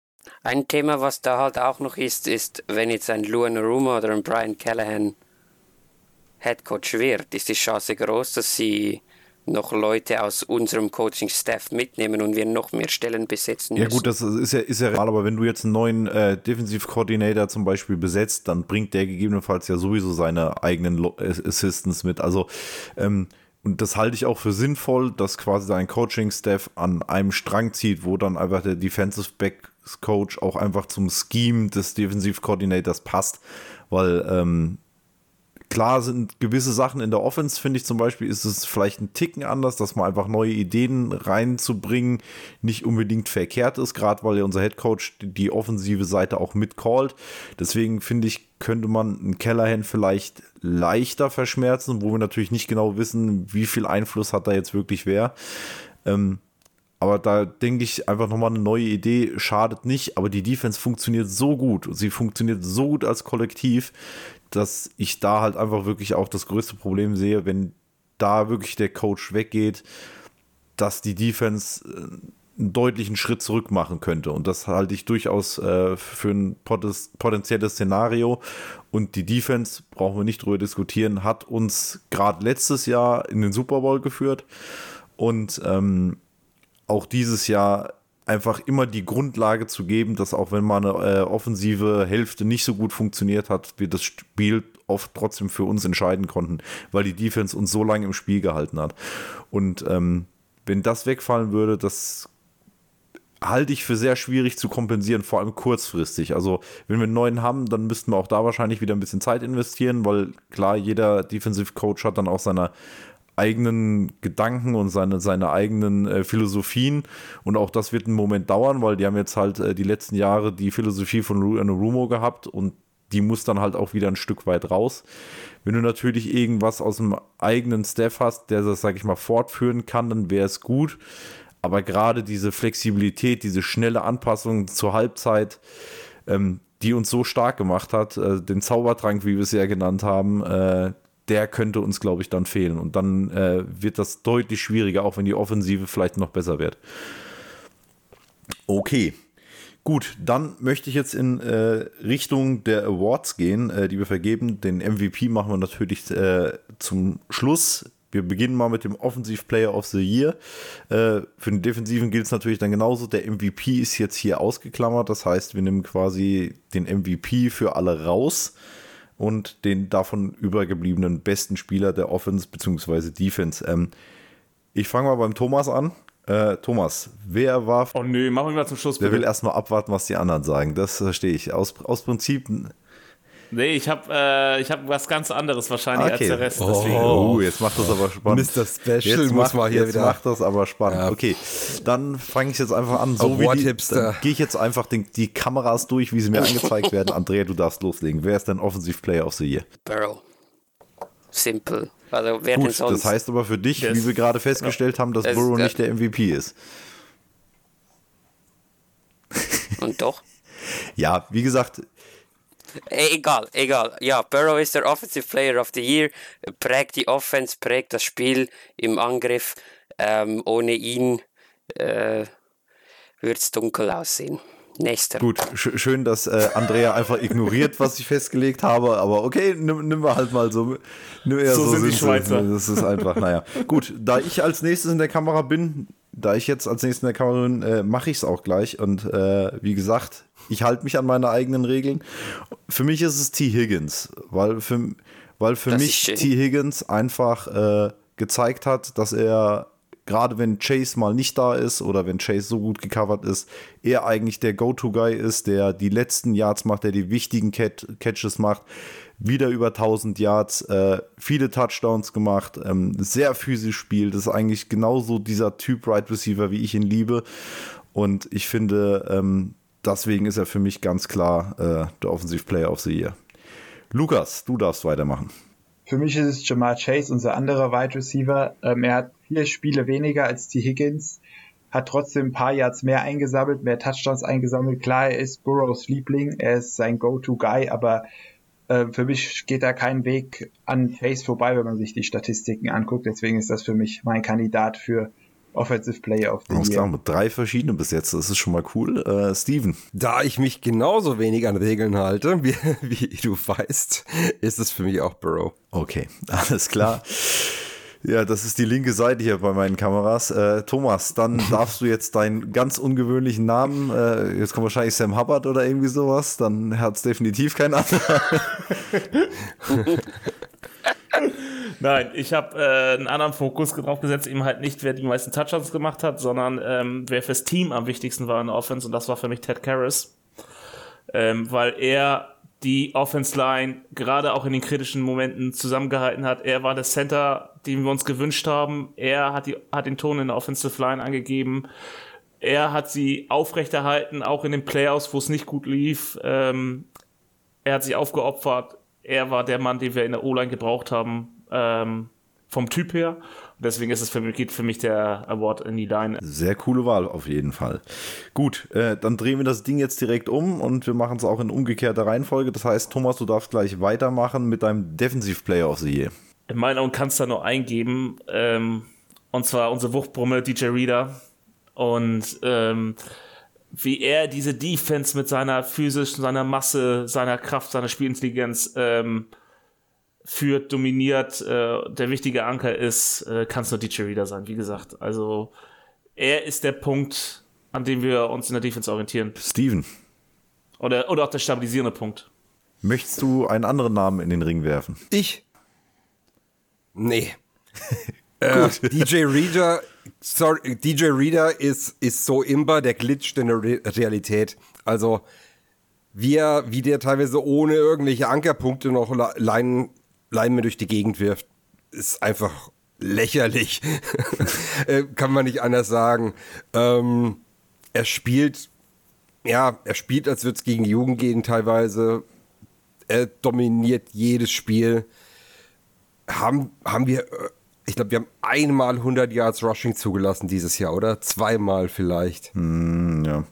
Ein Thema, was da halt auch noch ist, ist, wenn jetzt ein Luan Aruma oder ein Brian Callahan Headcoach wird, ist die Chance groß, dass sie noch Leute aus unserem Coaching-Staff mitnehmen und wir noch mehr Stellen besetzen müssen. Ja gut, das ist ja, ist ja real, aber wenn du jetzt einen neuen äh, Defensive-Coordinator zum Beispiel besetzt, dann bringt der gegebenenfalls ja sowieso seine eigenen Assistants mit. Also ähm, und das halte ich auch für sinnvoll, dass quasi dein Coaching-Staff an einem Strang zieht, wo dann einfach der Defensive Back Coach auch einfach zum Scheme des Defensive Coordinators passt, weil ähm, klar sind gewisse Sachen in der Offense, finde ich zum Beispiel, ist es vielleicht ein Ticken anders, dass man einfach neue Ideen reinzubringen nicht unbedingt verkehrt ist, gerade weil ja unser Head Coach die offensive Seite auch mitcallt. Deswegen finde ich, könnte man einen Kellerhand vielleicht leichter verschmerzen, wo wir natürlich nicht genau wissen, wie viel Einfluss hat da jetzt wirklich wer. Ähm, aber da denke ich einfach nochmal eine neue Idee schadet nicht, aber die Defense funktioniert so gut und sie funktioniert so gut als Kollektiv, dass ich da halt einfach wirklich auch das größte Problem sehe, wenn da wirklich der Coach weggeht, dass die Defense äh, einen deutlichen Schritt zurück machen könnte. Und das halte ich durchaus äh, für ein potenzielles Szenario. Und die Defense, brauchen wir nicht drüber diskutieren, hat uns gerade letztes Jahr in den Super Bowl geführt. Und ähm, auch dieses Jahr einfach immer die Grundlage zu geben, dass auch wenn mal eine äh, offensive Hälfte nicht so gut funktioniert hat, wir das Spiel oft trotzdem für uns entscheiden konnten, weil die Defense uns so lange im Spiel gehalten hat. Und ähm, wenn das wegfallen würde, das halte ich für sehr schwierig zu kompensieren, vor allem kurzfristig. Also, wenn wir einen neuen haben, dann müssten wir auch da wahrscheinlich wieder ein bisschen Zeit investieren, weil klar, jeder Defensive Coach hat dann auch seine eigenen Gedanken und seine, seine eigenen äh, Philosophien. Und auch das wird einen Moment dauern, weil die haben jetzt halt äh, die letzten Jahre die Philosophie von Rumo gehabt und die muss dann halt auch wieder ein Stück weit raus. Wenn du natürlich irgendwas aus dem eigenen Staff hast, der das, sag ich mal, fortführen kann, dann wäre es gut. Aber gerade diese Flexibilität, diese schnelle Anpassung zur Halbzeit, ähm, die uns so stark gemacht hat, äh, den Zaubertrank, wie wir es ja genannt haben, äh, der könnte uns, glaube ich, dann fehlen. Und dann äh, wird das deutlich schwieriger, auch wenn die Offensive vielleicht noch besser wird. Okay. Gut, dann möchte ich jetzt in äh, Richtung der Awards gehen, äh, die wir vergeben. Den MVP machen wir natürlich äh, zum Schluss. Wir beginnen mal mit dem Offensive Player of the Year. Äh, für den Defensiven gilt es natürlich dann genauso. Der MVP ist jetzt hier ausgeklammert. Das heißt, wir nehmen quasi den MVP für alle raus und den davon übergebliebenen besten Spieler der Offense bzw. Defense. Ähm, ich fange mal beim Thomas an. Äh, Thomas, wer war. Oh nö, machen wir mal zum Schluss. Wer will erstmal abwarten, was die anderen sagen? Das verstehe ich. Aus, aus Prinzip Nee, ich habe äh, hab was ganz anderes wahrscheinlich okay. als der Rest. Deswegen. Oh, jetzt macht das aber spannend. Mr. Special jetzt muss mal hier jetzt wieder. macht das aber spannend. Ja. Okay, dann fange ich jetzt einfach an. So wie die, dann gehe ich jetzt einfach den, die Kameras durch, wie sie mir angezeigt werden. Andrea, du darfst loslegen. Wer ist dein Offensive Player of the Year? Burrow. Simple. Also wer Gut, denn sonst? das heißt aber für dich, Das- wie wir gerade festgestellt haben, dass Das- Burrow ja. nicht der MVP ist. Und doch? Ja, wie gesagt, egal, egal. Ja, Burrow ist der Offensive Player of the Year, prägt die Offense, prägt das Spiel im Angriff. Ähm, ohne ihn äh, würde es dunkel aussehen. Nächster. Gut, sch schön, dass äh, Andrea einfach ignoriert, was ich festgelegt habe, aber okay, nimm, nimm wir halt mal so. Nimm eher So sind die sie. Schweizer. Das ist einfach, naja. Gut, da ich als nächstes in der Kamera bin, da ich jetzt als nächstes in der Kamera bin, äh, mache ich es auch gleich. Und äh, wie gesagt, ich halte mich an meine eigenen Regeln. Für mich ist es T. Higgins, weil für, weil für Das mich. T. Higgins einfach äh, gezeigt hat, dass er gerade wenn Chase mal nicht da ist oder wenn Chase so gut gecovert ist, er eigentlich der Go-To-Guy ist, der die letzten Yards macht, der die wichtigen Cat Catches macht. Wieder über 1000 Yards, äh, viele Touchdowns gemacht, ähm, sehr physisch spielt. Das ist eigentlich genauso dieser Typ Right Receiver, wie ich ihn liebe. Und ich finde, ähm, deswegen ist er für mich ganz klar äh, der Offensive Player of the Year. Lukas, du darfst weitermachen. Für mich ist es Jamar Chase, unser anderer Wide Receiver. Ähm, er hat vier Spiele weniger als T. Higgins, hat trotzdem ein paar Yards mehr eingesammelt, mehr Touchdowns eingesammelt. Klar, er ist Burrows Liebling, er ist sein Go-To-Guy, aber äh, für mich geht da kein Weg an Chase vorbei, wenn man sich die Statistiken anguckt. Deswegen ist das für mich mein Kandidat für Offensive Player of the Alles klar, Year. mit drei verschiedene bis jetzt. Das ist schon mal cool. Äh, Steven. Da ich mich genauso wenig an Regeln halte, wie, wie du weißt, ist es für mich auch Burrow. Okay, alles klar. Ja, das ist die linke Seite hier bei meinen Kameras. Äh, Thomas, dann darfst du jetzt deinen ganz ungewöhnlichen Namen, äh, jetzt kommt wahrscheinlich Sam Hubbard oder irgendwie sowas, dann hat es definitiv keinen anderer. Nein, ich habe äh, einen anderen Fokus drauf gesetzt, eben halt nicht, wer die meisten Touchdowns gemacht hat, sondern ähm, wer fürs Team am wichtigsten war in der Offense und das war für mich Ted Karras. Ähm, weil er die Offense Line gerade auch in den kritischen Momenten zusammengehalten hat. Er war der Center, den wir uns gewünscht haben. Er hat, die, hat den Ton in der Offensive Line angegeben. Er hat sie aufrechterhalten, auch in den Playoffs, wo es nicht gut lief. Ähm, er hat sich aufgeopfert. Er war der Mann, den wir in der O-Line gebraucht haben, ähm, vom Typ her. deswegen ist es für mich, geht für mich der Award in die Line. Sehr coole Wahl auf jeden Fall. Gut, äh, dann drehen wir das Ding jetzt direkt um und wir machen es auch in umgekehrter Reihenfolge. Das heißt, Thomas, du darfst gleich weitermachen mit deinem Defensive Player of the Year. In meinen Augen kannst du da nur eingeben, ähm, und zwar unsere Wuchtbrumme DJ Reader. Und ähm, wie er diese Defense mit seiner physischen, seiner Masse, seiner Kraft, seiner Spielintelligenz ähm, führt, dominiert, äh, der wichtige Anker ist, äh, kann es nur DJ Reader sein, wie gesagt. Also er ist der Punkt, an dem wir uns in der Defense orientieren. Steven, Oder, oder auch der stabilisierende Punkt. möchtest du einen anderen Namen in den Ring werfen? Ich? Nee. äh, DJ Reader, sorry, DJ Reader ist, ist so imbar, der glitscht in der Re Realität. Also, wie, er, wie der teilweise ohne irgendwelche Ankerpunkte noch Le- Leinen, Leinen durch die Gegend wirft, ist einfach lächerlich. Äh, Kann man nicht anders sagen. Ähm, er spielt, ja, er spielt, als würde es gegen die Jugend gehen teilweise. Er dominiert jedes Spiel haben, haben wir, äh, ich glaube, wir haben einmal 100 Yards Rushing zugelassen dieses Jahr, oder? Zweimal vielleicht. Hm, ja.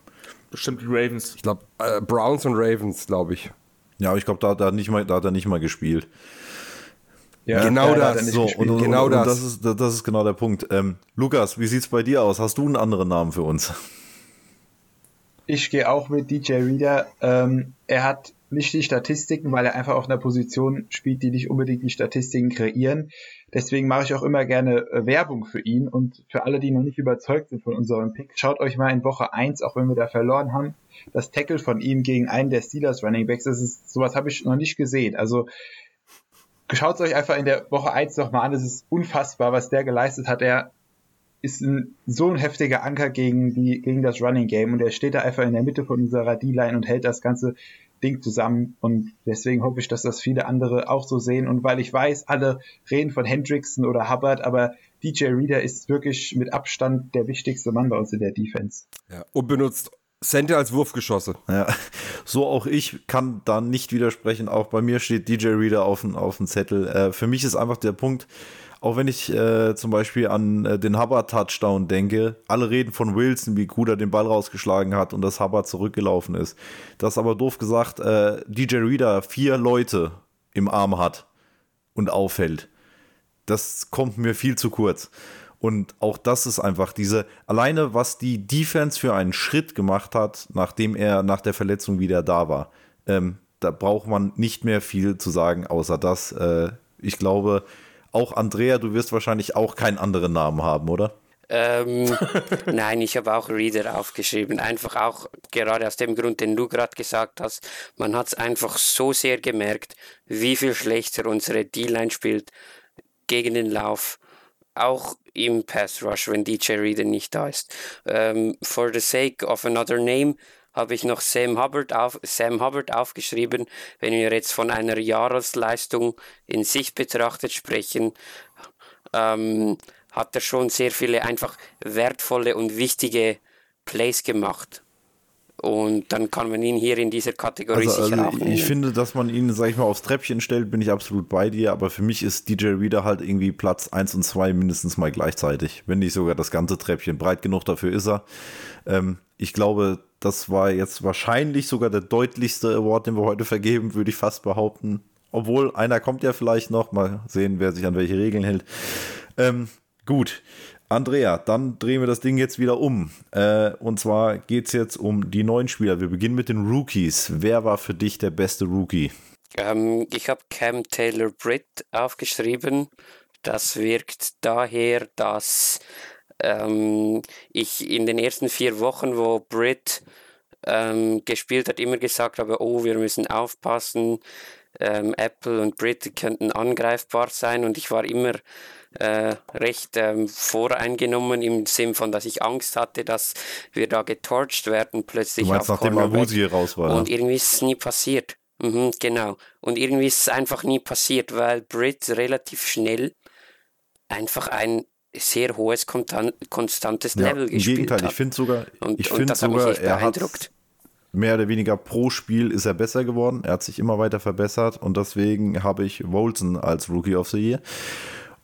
Bestimmt die Ravens. Ich glaube, äh, Browns und Ravens, glaube ich. Ja, aber ich glaube, da, hat er nicht mal- da hat er nicht mal gespielt. Ja, Genau das. So, und, und, Genau und das. das. ist, das ist genau der Punkt. Ähm, Lukas, wie sieht's bei dir aus? Hast du einen anderen Namen für uns? Ich gehe auch mit DJ Reader. Ähm, er hat nicht die Statistiken, weil er einfach auf einer Position spielt, die nicht unbedingt die Statistiken kreieren. Deswegen mache ich auch immer gerne äh, Werbung für ihn. Und für alle, die noch nicht überzeugt sind von unserem Pick, schaut euch mal in Woche 1, auch wenn wir da verloren haben, das Tackle von ihm gegen einen der Steelers Running Backs. Das ist, sowas habe ich noch nicht gesehen. Also schaut euch einfach in der Woche 1 noch mal an. Es ist unfassbar, was der geleistet hat. Er ist ein, so ein heftiger Anker gegen, die, gegen das Running Game und er steht da einfach in der Mitte von unserer D-Line und hält das ganze Ding zusammen und deswegen hoffe ich, dass das viele andere auch so sehen und weil ich weiß, alle reden von Hendrickson oder Hubbard, aber DJ Reader ist wirklich mit Abstand der wichtigste Mann bei uns in der Defense. Ja. Und benutzt Center als Wurfgeschosse. Ja, so auch ich kann da nicht widersprechen. Auch bei mir steht DJ Reader auf dem, auf Zettel. Äh, für mich ist einfach der Punkt, auch wenn ich äh, zum Beispiel an äh, den Hubbard-Touchdown denke, alle reden von Wilson, wie gut er den Ball rausgeschlagen hat und dass Hubbard zurückgelaufen ist. Das aber doof gesagt, äh, DJ Reader vier Leute im Arm hat und auffällt. Das kommt mir viel zu kurz. Und auch das ist einfach diese, alleine was die Defense für einen Schritt gemacht hat, nachdem er nach der Verletzung wieder da war. Ähm, da braucht man nicht mehr viel zu sagen, außer das. Äh, ich glaube, auch Andrea, du wirst wahrscheinlich auch keinen anderen Namen haben, oder? Ähm, nein, ich habe auch Reader aufgeschrieben. Einfach auch gerade aus dem Grund, den du gerade gesagt hast. Man hat es einfach so sehr gemerkt, wie viel schlechter unsere D-Line spielt gegen den Lauf. Auch im Pass Rush, wenn DJ Reader nicht da ist. Ähm, for the sake of another name habe ich noch Sam Hubbard, auf, Sam Hubbard aufgeschrieben. Wenn wir jetzt von einer Jahresleistung in sich betrachtet sprechen, ähm, hat er schon sehr viele einfach wertvolle und wichtige Plays gemacht. Und dann kann man ihn hier in dieser Kategorie Also, sicher also auch ich finde, dass man ihn, sag ich mal, aufs Treppchen stellt, bin ich absolut bei dir, aber für mich ist DJ Reader halt irgendwie Platz 1 und 2 mindestens mal gleichzeitig, wenn nicht sogar das ganze Treppchen. Breit genug dafür ist er. Ähm, ich glaube, das war jetzt wahrscheinlich sogar der deutlichste Award, den wir heute vergeben, würde ich fast behaupten. Obwohl, einer kommt ja vielleicht noch. Mal sehen, wer sich an welche Regeln hält. Ähm, gut. Andrea, dann drehen wir das Ding jetzt wieder um. Äh, und zwar geht es jetzt um die neuen Spieler. Wir beginnen mit den Rookies. Wer war für dich der beste Rookie? Ähm, ich habe Cam Taylor Britt aufgeschrieben. Das wirkt daher, dass ähm, ich in den ersten vier Wochen, wo Britt ähm, gespielt hat, immer gesagt habe, oh, wir müssen aufpassen. Ähm, Apple und Britt könnten angreifbar sein und ich war immer äh, recht ähm, voreingenommen im Sinn von, dass ich Angst hatte, dass wir da getorcht werden plötzlich Du meinst, auf nachdem. Abusi raus war, Und irgendwie ist es nie passiert. Mhm, genau. Und irgendwie ist es einfach nie passiert, weil Britt relativ schnell einfach ein sehr hohes, konstan- konstantes Ja, Level Im gespielt Gegenteil, hat. ich finde sogar, und, ich finde hat sogar, echt er hat beeindruckt. mehr oder weniger pro Spiel ist er besser geworden. Er hat sich immer weiter verbessert und deswegen habe ich Wolzen als Rookie of the Year.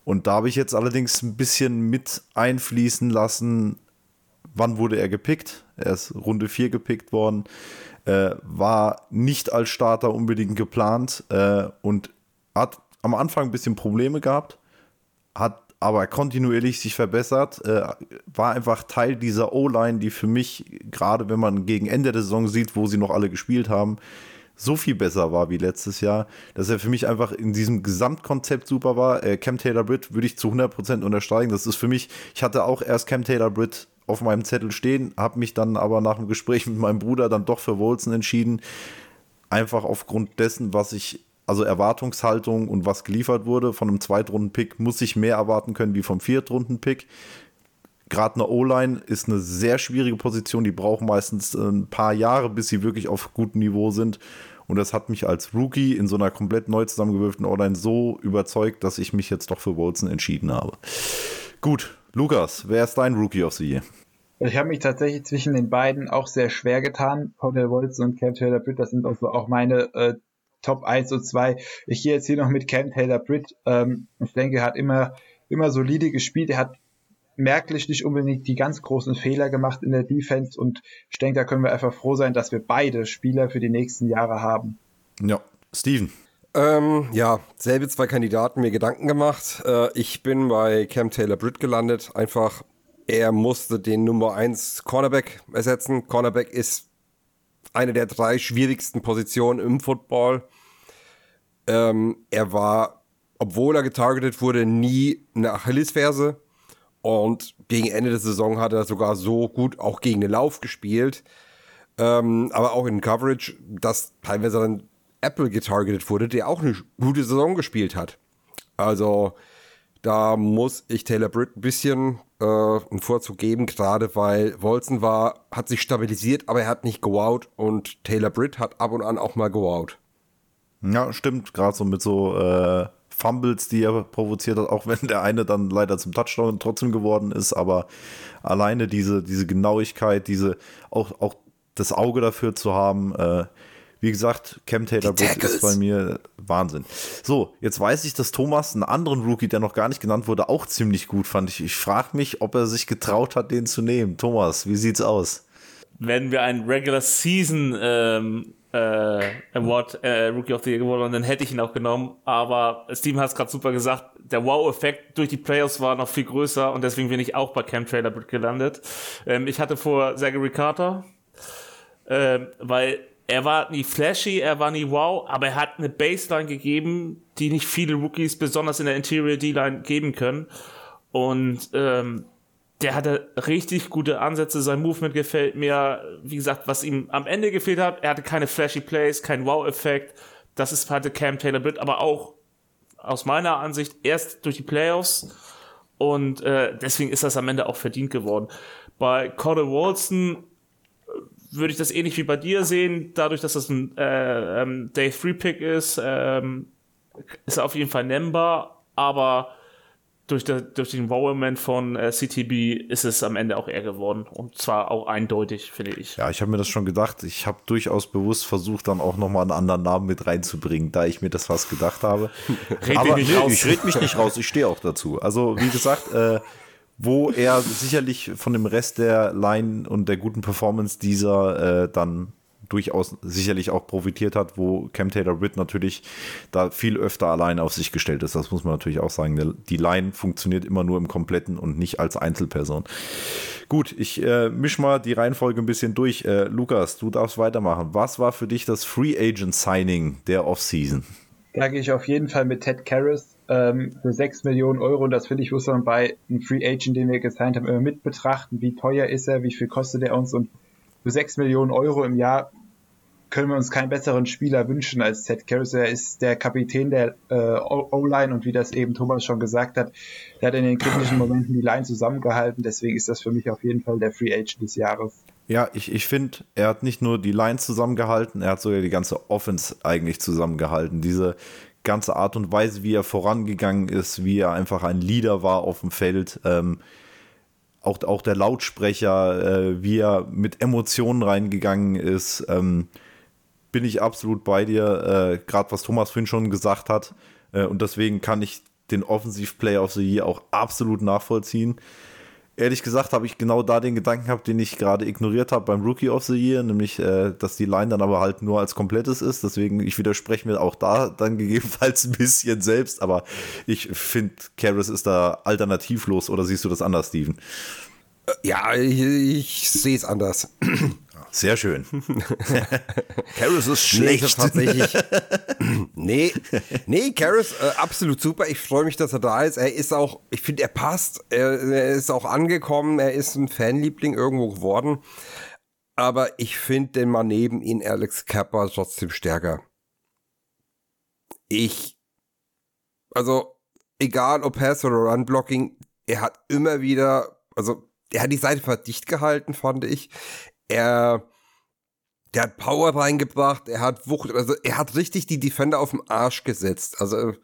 Und da habe ich jetzt allerdings ein bisschen mit einfließen lassen, wann wurde er gepickt? Er ist Runde 4 gepickt worden, äh, war nicht als Starter unbedingt geplant äh, und hat am Anfang ein bisschen Probleme gehabt, hat aber kontinuierlich sich verbessert, äh, war einfach Teil dieser O-Line, die für mich, gerade wenn man gegen Ende der Saison sieht, wo sie noch alle gespielt haben, so viel besser war wie letztes Jahr, dass er für mich einfach in diesem Gesamtkonzept super war. Äh, Cam Taylor Britt würde ich zu 100% unterstreichen. Das ist für mich, ich hatte auch erst Cam Taylor Britt auf meinem Zettel stehen, habe mich dann aber nach dem Gespräch mit meinem Bruder dann doch für Wolzen entschieden. Einfach aufgrund dessen, was ich, also Erwartungshaltung und was geliefert wurde. Von einem Zweitrunden-Pick muss ich mehr erwarten können wie vom Viertrunden-Pick. Gerade eine O-Line ist eine sehr schwierige Position. Die braucht meistens ein paar Jahre, bis sie wirklich auf gutem Niveau sind. Und das hat mich als Rookie in so einer komplett neu zusammengewürfelten O-Line so überzeugt, dass ich mich jetzt doch für Wolzen entschieden habe. Gut, Lukas, wer ist dein Rookie of the Year? Ich habe mich tatsächlich zwischen den beiden auch sehr schwer getan. Cordell Wolzen und Cam Taylor Britt, das sind also auch meine äh, Top 1 und 2. Ich gehe jetzt hier noch mit Cam Taylor Britt. Ähm, ich denke, er hat immer, immer solide gespielt. Er hat merklich nicht unbedingt die ganz großen Fehler gemacht in der Defense und ich denke, da können wir einfach froh sein, dass wir beide Spieler für die nächsten Jahre haben. Ja, Steven. Ähm, ja, selbe zwei Kandidaten mir Gedanken gemacht. Äh, ich bin bei Cam Taylor Britt gelandet. Einfach, er musste den Nummer 1 Cornerback ersetzen. Cornerback ist eine der drei schwierigsten Positionen im Football. Ähm, er war, obwohl er getargetet wurde, nie eine Achillesferse. Und gegen Ende der Saison hat er sogar so gut auch gegen den Lauf gespielt. Ähm, aber auch in Coverage, dass teilweise dann Apple getargetet wurde, der auch eine gute Saison gespielt hat. Also da muss ich Taylor Britt ein bisschen äh, einen Vorzug geben, gerade weil Wolzen war, hat sich stabilisiert, aber er hat nicht gewowt und Taylor Britt hat ab und an auch mal gewowt. Ja, stimmt, gerade so mit so äh, Fumbles, die er provoziert hat, auch wenn der eine dann leider zum Touchdown trotzdem geworden ist, aber alleine diese, diese Genauigkeit, diese auch, auch das Auge dafür zu haben, äh, wie gesagt, Cam Taylor Britt ist bei mir Wahnsinn. So, jetzt weiß ich, dass Thomas einen anderen Rookie, der noch gar nicht genannt wurde, auch ziemlich gut fand. Ich, ich frage mich, ob er sich getraut hat, den zu nehmen. Thomas, wie sieht's aus? Wenn wir einen Regular Season ähm, äh, Award äh, Rookie of the Year gewonnen, dann hätte ich ihn auch genommen. Aber Steven hat es gerade super gesagt, der Wow-Effekt durch die Playoffs war noch viel größer und deswegen bin ich auch bei Cam Trailer gelandet. Ähm, ich hatte vor Zachary Carter, ähm, weil er war nie flashy, er war nie wow, aber er hat eine Baseline gegeben, die nicht viele Rookies, besonders in der Interior D-Line, geben können. Und ähm, der hatte richtig gute Ansätze, sein Movement gefällt mir. Wie gesagt, was ihm am Ende gefehlt hat, er hatte keine flashy Plays, kein Wow-Effekt. Das ist hatte Cam Taylor Britt, aber auch aus meiner Ansicht erst durch die Playoffs. Und äh, deswegen ist das am Ende auch verdient geworden. Bei Cordell Walson würde ich das ähnlich wie bei dir sehen, dadurch, dass das ein äh, ähm, Day 3 Pick ist, ähm, ist er auf jeden Fall nennbar, aber durch, der, durch den Wow-Moment von äh, CTB ist es am Ende auch er geworden. Und zwar auch eindeutig, finde ich. Ja, ich habe mir das schon gedacht. Ich habe durchaus bewusst versucht, dann auch nochmal einen anderen Namen mit reinzubringen, da ich mir das fast gedacht habe. red Aber nicht nee, ich rede mich nicht raus, ich stehe auch dazu. Also, wie gesagt, äh, wo er sicherlich von dem Rest der Line und der guten Performance dieser äh, dann durchaus sicherlich auch profitiert hat, wo Cam Taylor Britt natürlich da viel öfter alleine auf sich gestellt ist. Das muss man natürlich auch sagen. Die Line funktioniert immer nur im Kompletten und nicht als Einzelperson. Gut, ich äh, misch mal die Reihenfolge ein bisschen durch. Äh, Lukas, du darfst weitermachen. Was war für dich das Free Agent Signing der Offseason? Da gehe ich auf jeden Fall mit Ted Karras ähm, für 6 Millionen Euro. Und das finde ich, muss man bei einem Free Agent, den wir gesigned haben, immer mit betrachten. Wie teuer ist er, wie viel kostet er uns? Und für 6 Millionen Euro im Jahr können wir uns keinen besseren Spieler wünschen als Ted Karras. Er ist der Kapitän der äh, O-Line und wie das eben Thomas schon gesagt hat, der hat in den kritischen Momenten die Line zusammengehalten. Deswegen ist das für mich auf jeden Fall der Free Agent des Jahres. Ja, ich, ich finde, er hat nicht nur die Line zusammengehalten, er hat sogar die ganze Offense eigentlich zusammengehalten. Diese ganze Art und Weise, wie er vorangegangen ist, wie er einfach ein Leader war auf dem Feld. Ähm, auch, auch der Lautsprecher, äh, wie er mit Emotionen reingegangen ist, ähm, bin ich absolut bei dir, äh, gerade was Thomas vorhin schon gesagt hat. Äh, und deswegen kann ich den Offensive Player of the Year auch absolut nachvollziehen. Ehrlich gesagt habe ich genau da den Gedanken gehabt, den ich gerade ignoriert habe beim Rookie of the Year, nämlich, äh, dass die Line dann aber halt nur als komplettes ist. Deswegen, ich widerspreche mir auch da dann gegebenenfalls ein bisschen selbst, aber ich finde, Karras ist da alternativlos oder siehst du das anders, Steven? Ja, ich, ich sehe es anders. Sehr schön. Karras ist schlecht. Nee, tatsächlich. nee, nee, Karras äh, absolut super. Ich freue mich, dass er da ist. Er ist auch, ich finde, er passt. Er, er, ist auch angekommen. Er ist ein Fanliebling irgendwo geworden. Aber ich finde den mal neben ihn Alex Kappa trotzdem stärker. Ich, also, egal ob Pass oder Run Blocking, er hat immer wieder, also, er hat die Seite verdicht gehalten, fand ich er, der hat Power reingebracht, er hat Wucht, also er hat richtig die Defender auf den Arsch gesetzt. Also,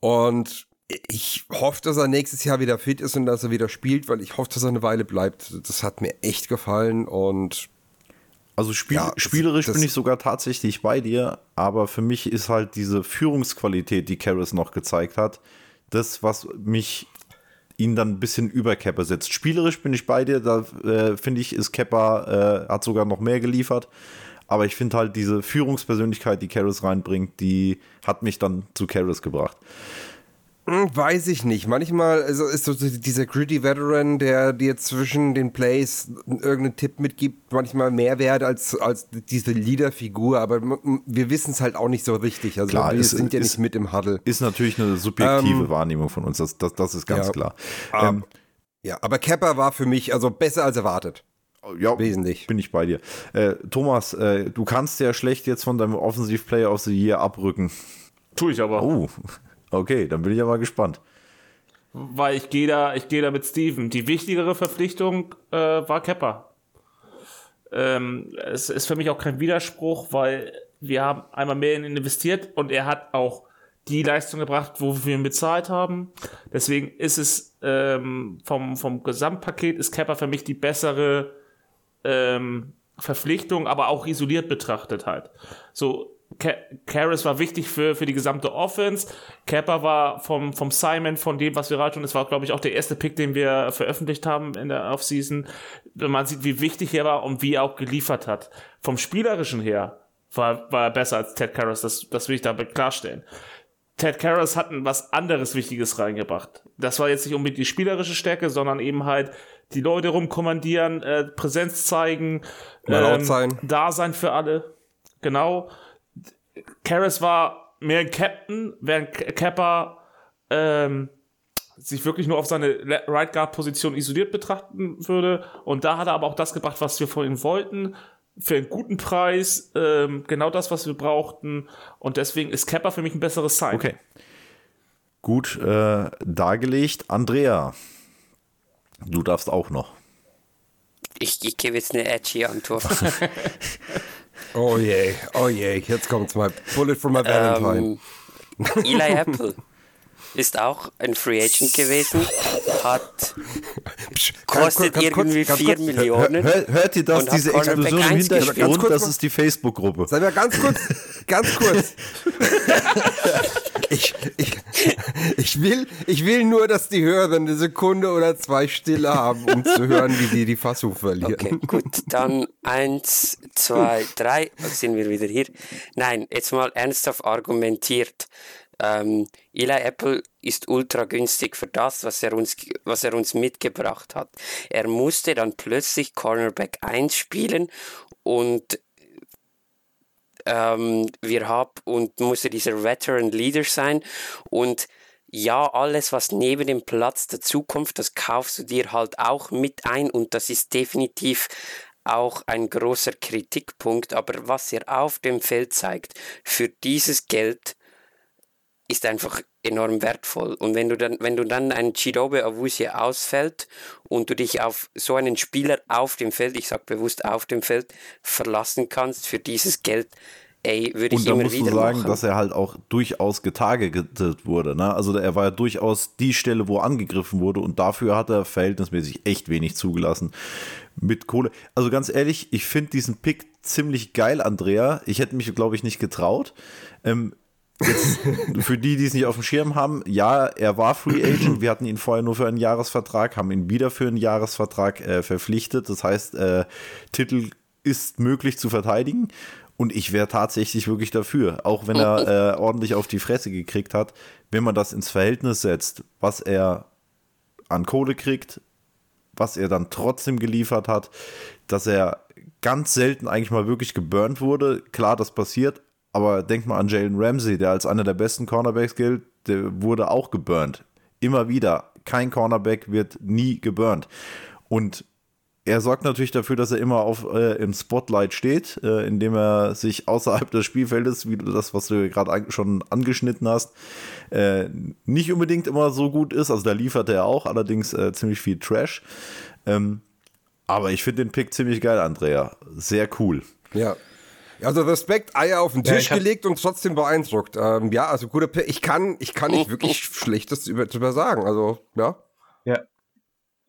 und ich hoffe, dass er nächstes Jahr wieder fit ist und dass er wieder spielt, weil ich hoffe, dass er eine Weile bleibt. Das hat mir echt gefallen und also spiel ja, spielerisch das, bin ich sogar tatsächlich bei dir, aber für mich ist halt diese Führungsqualität, die Karras noch gezeigt hat, das, was mich ihn dann ein bisschen über Kepper setzt. Spielerisch bin ich bei dir, da äh, finde ich, ist Kepper, äh, hat sogar noch mehr geliefert. Aber ich finde halt diese Führungspersönlichkeit, die Karras reinbringt, die hat mich dann zu Karras gebracht. Hm, weiß ich nicht. Manchmal also ist so dieser gritty Veteran, der dir zwischen den Plays irgendeinen Tipp mitgibt, manchmal mehr wert als, als diese Leader-Figur, aber wir wissen es halt auch nicht so richtig. Also klar, wir ist, sind ja ist, nicht mit im Huddle. Ist natürlich eine subjektive ähm, Wahrnehmung von uns, das, das, das ist ganz ja, klar. Ähm, ja, aber Kepper war für mich also besser als erwartet. Ja, wesentlich. Bin ich bei dir. Äh, Thomas, äh, du kannst ja schlecht jetzt von deinem Offensive Player of the Year abrücken. Tue ich aber. Oh. Okay, dann bin ich mal gespannt. Weil ich gehe da, ich gehe da mit Steven. Die wichtigere Verpflichtung äh, war Kepper. Ähm, es ist für mich auch kein Widerspruch, weil wir haben einmal mehr in ihn investiert und er hat auch die Leistung gebracht, wo wir ihn bezahlt haben. Deswegen ist es ähm, vom, vom Gesamtpaket ist Kepper für mich die bessere ähm, Verpflichtung, aber auch isoliert betrachtet halt. So, Karras war wichtig für, für die gesamte Offense. Kappa war vom, vom Simon, von dem, was wir gerade tun, das war, glaube ich, auch der erste Pick, den wir veröffentlicht haben in der Offseason. Man sieht, wie wichtig er war und wie er auch geliefert hat. Vom Spielerischen her war, war er besser als Ted Karras, das, das will ich damit klarstellen. Ted Karras hat was anderes Wichtiges reingebracht. Das war jetzt nicht unbedingt die spielerische Stärke, sondern eben halt die Leute rumkommandieren, äh, Präsenz zeigen, ähm, sein. da sein für alle. Genau. Karras war mehr ein Captain, während Kappa ähm, sich wirklich nur auf seine Right Guard Position isoliert betrachten würde. Und da hat er aber auch das gebracht, was wir von ihm wollten. Für einen guten Preis, ähm, genau das, was wir brauchten. Und deswegen ist Kappa für mich ein besseres Sign. Okay. Gut äh, dargelegt. Andrea, du darfst auch noch. Ich, ich gebe jetzt eine edgy Antwort. Oh je, oh je, jetzt kommt's mal. Bullet for my Valentine. Ähm, Eli Apple ist auch ein Free Agent gewesen, hat kostet kurz, irgendwie kurz, 4 Millionen. Hör, hört ihr das, diese Explosion im Hintergrund? Das ist die Facebook-Gruppe. Sei mal ganz kurz, ganz kurz. ich, ich, will, ich will nur, dass die Hörer eine Sekunde oder zwei Stille haben, um zu hören, wie die die Fassung verlieren. Okay, gut, dann eins, zwei, drei, sind wir wieder hier. Nein, jetzt mal ernsthaft argumentiert. Ähm, Eli Apple ist ultra günstig für das, was er uns, was er uns mitgebracht hat. Er musste dann plötzlich Cornerback 1 spielen und ähm, wir haben und musste dieser Veteran Leader sein. Und ja, alles, was neben dem Platz dazukommt, das kaufst du dir halt auch mit ein. Und das ist definitiv auch ein großer Kritikpunkt, aber was er auf dem Feld zeigt, für dieses Geld ist einfach enorm wertvoll. Und wenn du dann, wenn du dann ein Chidobe Awusie ausfällt und du dich auf so einen Spieler auf dem Feld, ich sag bewusst auf dem Feld, verlassen kannst für dieses Geld, ey, würde ich immer wieder Und da musst du sagen, machen. dass er halt auch durchaus getargetet wurde. Ne? Also er war ja durchaus die Stelle, wo angegriffen wurde und dafür hat er verhältnismäßig echt wenig zugelassen mit Kohle. Also ganz ehrlich, ich finde diesen Pick ziemlich geil, Andrea. Ich hätte mich, glaube ich, nicht getraut. Ähm, Jetzt, für die, die es nicht auf dem Schirm haben, ja, er war Free Agent. Wir hatten ihn vorher nur für einen Jahresvertrag, haben ihn wieder für einen Jahresvertrag äh, verpflichtet. Das heißt, äh, Titel ist möglich zu verteidigen. Und ich wäre tatsächlich wirklich dafür, auch wenn er äh, ordentlich auf die Fresse gekriegt hat, wenn man das ins Verhältnis setzt, was er an Kohle kriegt, was er dann trotzdem geliefert hat, dass er ganz selten eigentlich mal wirklich geburnt wurde. Klar, das passiert, aber denk mal an Jalen Ramsey, der als einer der besten Cornerbacks gilt, der wurde auch geburnt. Immer wieder. Kein Cornerback wird nie geburnt. Und er sorgt natürlich dafür, dass er immer auf, äh, im Spotlight steht, äh, indem er sich außerhalb des Spielfeldes, wie das, was du gerade an, schon angeschnitten hast, äh, nicht unbedingt immer so gut ist. Also da liefert er auch, allerdings äh, ziemlich viel Trash. Ähm, aber ich finde den Pick ziemlich geil, Andrea. Sehr cool. Ja. Also Respekt, Eier auf den Tisch ja, gelegt und trotzdem beeindruckt. Ähm, ja, also guter Pick. Ich kann, ich kann nicht wirklich Schlechtes über, drüber sagen. Also, ja. Ja,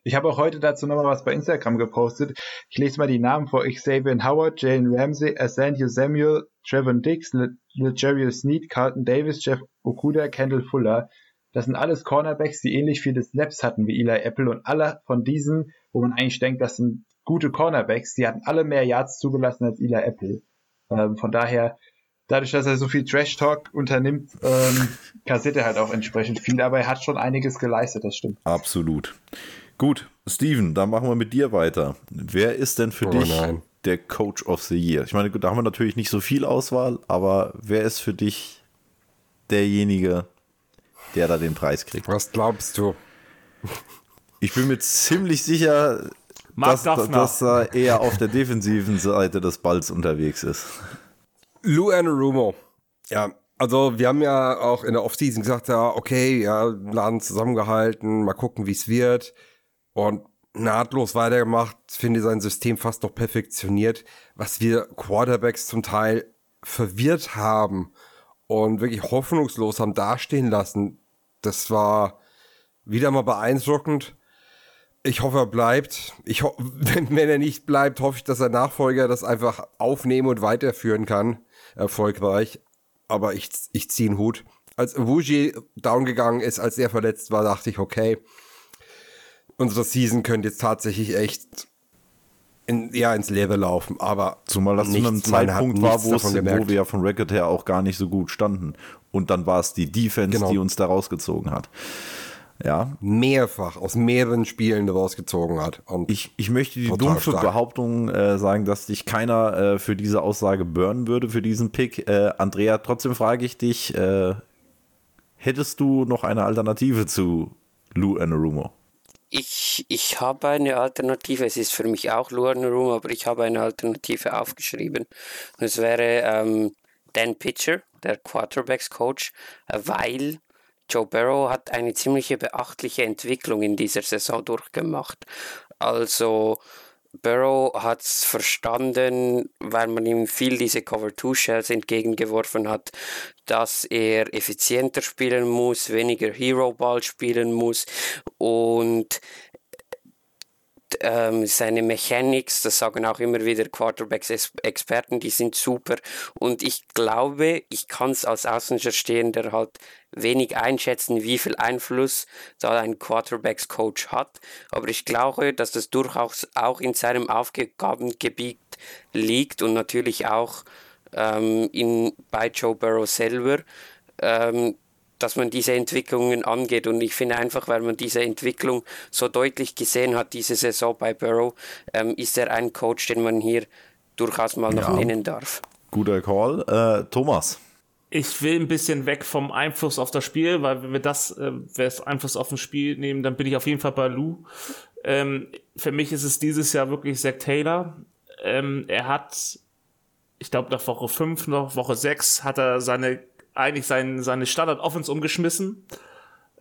ich habe auch heute dazu nochmal was bei Instagram gepostet. Ich lese mal die Namen vor. Xavier Howard, Jalen Ramsey, Asante Samuel, Trevor Dix, Legarius Sneed, Carlton Davis, Jeff Okuda, Kendall Fuller. Das sind alles Cornerbacks, die ähnlich viele Snaps hatten wie Eli Apple und alle von diesen, wo man eigentlich denkt, das sind gute Cornerbacks, die hatten alle mehr Yards zugelassen als Eli Apple. Ähm, von daher, dadurch, dass er so viel Trash-Talk unternimmt, ähm, kassiert er halt auch entsprechend viel, aber er hat schon einiges geleistet, das stimmt. Absolut. Gut, Steven, dann machen wir mit dir weiter. Wer ist denn für oh, dich nein. der Coach of the Year? Ich meine, da haben wir natürlich nicht so viel Auswahl, aber wer ist für dich derjenige, der da den Preis kriegt? Was glaubst du? Ich bin mir ziemlich sicher, dass, dass, er eher auf der defensiven Seite des Balls unterwegs ist. Lou Anarumo. Ja, also wir haben ja auch in der Offseason gesagt, ja, okay, ja, Laden zusammengehalten, mal gucken, wie es wird und nahtlos weitergemacht, finde sein System fast noch perfektioniert, was wir Quarterbacks zum Teil verwirrt haben und wirklich hoffnungslos haben dastehen lassen. Das war wieder mal beeindruckend. Ich hoffe, er bleibt. Ich ho wenn, wenn er nicht bleibt, hoffe ich, dass der Nachfolger das einfach aufnehmen und weiterführen kann. Erfolgreich. Aber ich, ich ziehe einen Hut. Als Wuji down gegangen ist, als er verletzt war, dachte ich, okay, unsere Season könnte jetzt tatsächlich echt in, ja, ins Leere laufen, aber zumal das zu einem Zeitpunkt war, wo, es, wo wir ja von Record her auch gar nicht so gut standen. Und dann war es die Defense, genau. die uns da rausgezogen hat. Ja. Mehrfach aus mehreren Spielen rausgezogen hat. Und ich, ich möchte die dumpfe stark. Behauptung äh, sagen, dass dich keiner äh, für diese Aussage burnen würde, für diesen Pick. Äh, Andrea, trotzdem frage ich dich, äh, hättest du noch eine Alternative zu Lou Anarumo? Ich, ich habe eine Alternative. Es ist für mich auch Luan Room, aber ich habe eine Alternative aufgeschrieben. Und es wäre ähm, Dan Pitcher, der Quarterbacks Coach, äh, weil Joe Barrow hat eine ziemliche beachtliche Entwicklung in dieser Saison durchgemacht. Also Burrow hat es verstanden, weil man ihm viel diese Cover-2-Shells entgegengeworfen hat, dass er effizienter spielen muss, weniger Hero-Ball spielen muss und ähm, seine Mechanics, das sagen auch immer wieder Quarterbacks-Experten, die sind super. Und ich glaube, ich kann es als Außenstehender halt wenig einschätzen, wie viel Einfluss da ein Quarterbacks-Coach hat. Aber ich glaube, dass das durchaus auch in seinem Aufgabengebiet liegt und natürlich auch ähm, in, bei Joe Burrow selber. Ähm, dass man diese Entwicklungen angeht. Und ich finde einfach, weil man diese Entwicklung so deutlich gesehen hat, diese Saison bei Burrow, ähm, ist er ein Coach, den man hier durchaus mal noch ja. nennen darf. Guter Call. Äh, Thomas. Ich will ein bisschen weg vom Einfluss auf das Spiel, weil wenn wir das, äh, das Einfluss auf ein Spiel nehmen, dann bin ich auf jeden Fall bei Lou. Ähm, für mich ist es dieses Jahr wirklich Zach Taylor. Ähm, er hat, ich glaube, nach Woche 5, noch Woche 6 hat er seine eigentlich sein, seine Standard-Offense umgeschmissen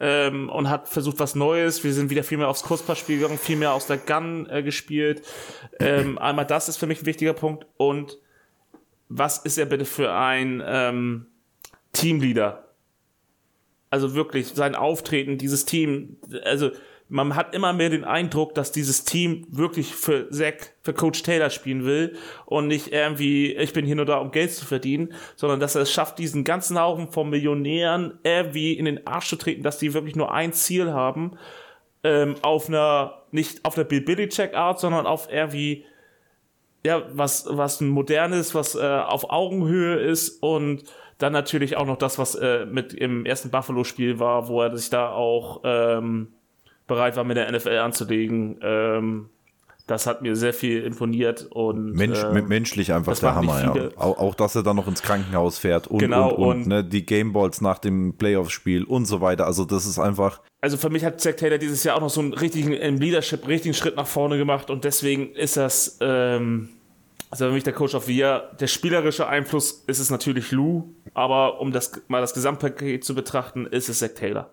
ähm, und hat versucht was Neues. Wir sind wieder viel mehr aufs Kurzpassspiel gegangen, viel mehr aus der Gun äh, gespielt. Ähm, einmal das ist für mich ein wichtiger Punkt. Und was ist er bitte für ein ähm, Teamleader? Also wirklich sein Auftreten, dieses Team, also man hat immer mehr den Eindruck, dass dieses Team wirklich für Zach, für Coach Taylor spielen will und nicht irgendwie, ich bin hier nur da, um Geld zu verdienen, sondern dass er es schafft, diesen ganzen Haufen von Millionären irgendwie in den Arsch zu treten, dass die wirklich nur ein Ziel haben, ähm, auf einer, nicht auf der Bill Belichick Art, sondern auf irgendwie, ja, was, was ein modernes, was äh, auf Augenhöhe ist und dann natürlich auch noch das, was äh, mit im ersten Buffalo-Spiel war, wo er sich da auch ähm, bereit war, mit der NFL anzulegen. Ähm, das hat mir sehr viel imponiert und Mensch, ähm, menschlich einfach der Hammer, ja. Auch, auch, dass er dann noch ins Krankenhaus fährt und, Genau, und, und, und- ne, die Gameballs nach dem Playoff-Spiel und so weiter. Also das ist einfach, also für mich hat Zack Taylor dieses Jahr auch noch so einen richtigen im Leadership richtigen Schritt nach vorne gemacht und deswegen ist das ähm, also für mich der Coach of the Year. Der spielerische Einfluss ist es natürlich Lou, aber um das mal das Gesamtpaket zu betrachten, ist es Zack Taylor.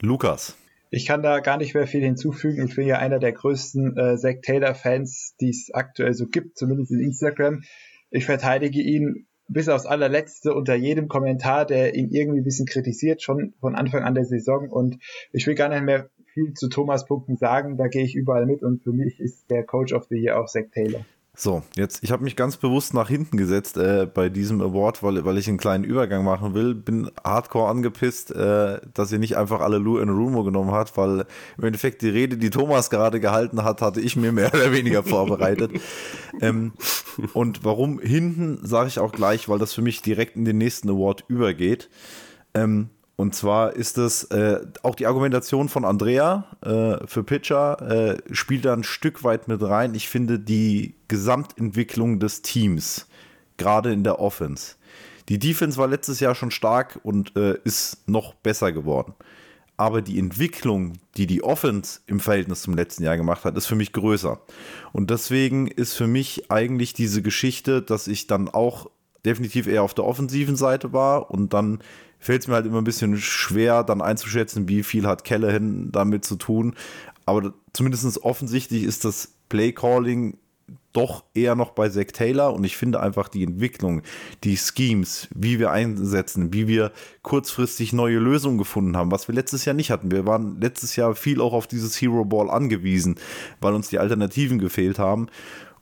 Lukas. Ich kann da gar nicht mehr viel hinzufügen. Ich bin ja einer der größten äh, Zack Taylor-Fans, die es aktuell so gibt, zumindest in Instagram. Ich verteidige ihn bis aufs allerletzte unter jedem Kommentar, der ihn irgendwie ein bisschen kritisiert, schon von Anfang an der Saison. Und ich will gar nicht mehr viel zu Thomas Punkten sagen. Da gehe ich überall mit und für mich ist der Coach of the Year auch Zack Taylor. So, jetzt, ich habe mich ganz bewusst nach hinten gesetzt äh, bei diesem Award, weil, weil ich einen kleinen Übergang machen will. Bin hardcore angepisst, äh, dass ihr nicht einfach alle Lou in Rumo genommen habt, weil im Endeffekt die Rede, die Thomas gerade gehalten hat, hatte ich mir mehr oder weniger vorbereitet. ähm, und warum hinten, sage ich auch gleich, weil das für mich direkt in den nächsten Award übergeht. Ähm, und zwar ist es äh, auch die Argumentation von Andrea äh, für Pitcher äh, spielt da ein Stück weit mit rein. Ich finde die Gesamtentwicklung des Teams, gerade in der Offense. Die Defense war letztes Jahr schon stark und äh, ist noch besser geworden. Aber die Entwicklung, die die Offense im Verhältnis zum letzten Jahr gemacht hat, ist für mich größer. Und deswegen ist für mich eigentlich diese Geschichte, dass ich dann auch definitiv eher auf der offensiven Seite war und dann fällt es mir halt immer ein bisschen schwer, dann einzuschätzen, wie viel hat Callahan damit zu tun. Aber zumindest offensichtlich ist das Play-Calling doch eher noch bei Zach Taylor und ich finde einfach die Entwicklung, die Schemes, wie wir einsetzen, wie wir kurzfristig neue Lösungen gefunden haben, was wir letztes Jahr nicht hatten. Wir waren letztes Jahr viel auch auf dieses Hero Ball angewiesen, weil uns die Alternativen gefehlt haben.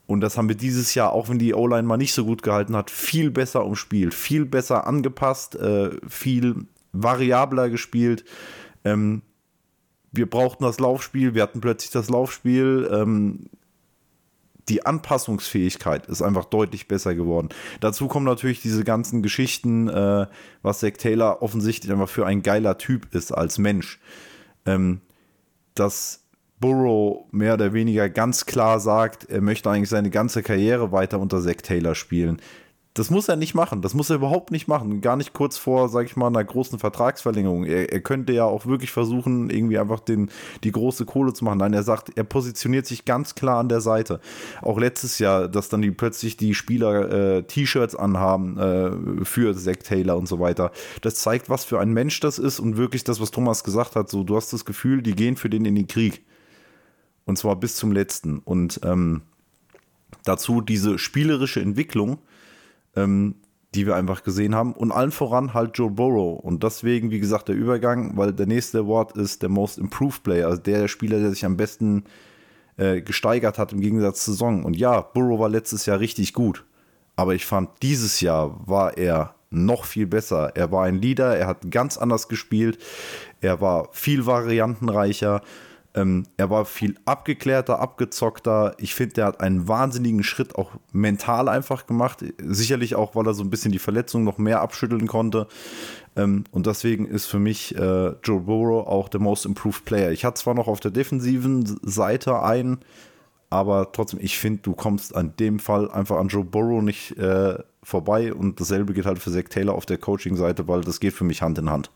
Und das haben wir dieses Jahr, auch wenn die O-Line mal nicht so gut gehalten hat, viel besser umspielt, viel besser angepasst, äh, viel variabler gespielt. Ähm, wir brauchten das Laufspiel, wir hatten plötzlich das Laufspiel. Ähm, die Anpassungsfähigkeit ist einfach deutlich besser geworden. Dazu kommen natürlich diese ganzen Geschichten, äh, was Zack Taylor offensichtlich einfach für ein geiler Typ ist als Mensch. Ähm, dass Burrow mehr oder weniger ganz klar sagt, er möchte eigentlich seine ganze Karriere weiter unter Zack Taylor spielen. Das muss er nicht machen. Das muss er überhaupt nicht machen. Gar nicht kurz vor, sag ich mal, einer großen Vertragsverlängerung. Er, er könnte ja auch wirklich versuchen, irgendwie einfach den, die große Kohle zu machen. Nein, er sagt, er positioniert sich ganz klar an der Seite. Auch letztes Jahr, dass dann die plötzlich die Spieler äh, T-Shirts anhaben äh, für Zack Taylor und so weiter. Das zeigt, was für ein Mensch das ist und wirklich das, was Thomas gesagt hat. So, du hast das Gefühl, die gehen für den in den Krieg. Und zwar bis zum letzten. Und ähm, dazu diese spielerische Entwicklung, ähm, die wir einfach gesehen haben. Und allen voran halt Joe Burrow. Und deswegen, wie gesagt, der Übergang, weil der nächste Award ist der Most Improved Player, also der Spieler, der sich am besten äh, gesteigert hat im Gegensatz zur Saison. Und ja, Burrow war letztes Jahr richtig gut. Aber ich fand, dieses Jahr war er noch viel besser. Er war ein Leader, er hat ganz anders gespielt, er war viel variantenreicher. Ähm, er war viel abgeklärter, abgezockter. Ich finde, der hat einen wahnsinnigen Schritt auch mental einfach gemacht. Sicherlich auch, weil er so ein bisschen die Verletzung noch mehr abschütteln konnte. Ähm, und deswegen ist für mich äh, Joe Burrow auch der Most Improved Player. Ich hatte zwar noch auf der defensiven Seite einen, aber trotzdem, ich finde, du kommst an dem Fall einfach an Joe Burrow nicht äh, vorbei. Und dasselbe geht halt für Zach Taylor auf der Coaching-Seite, weil das geht für mich Hand in Hand.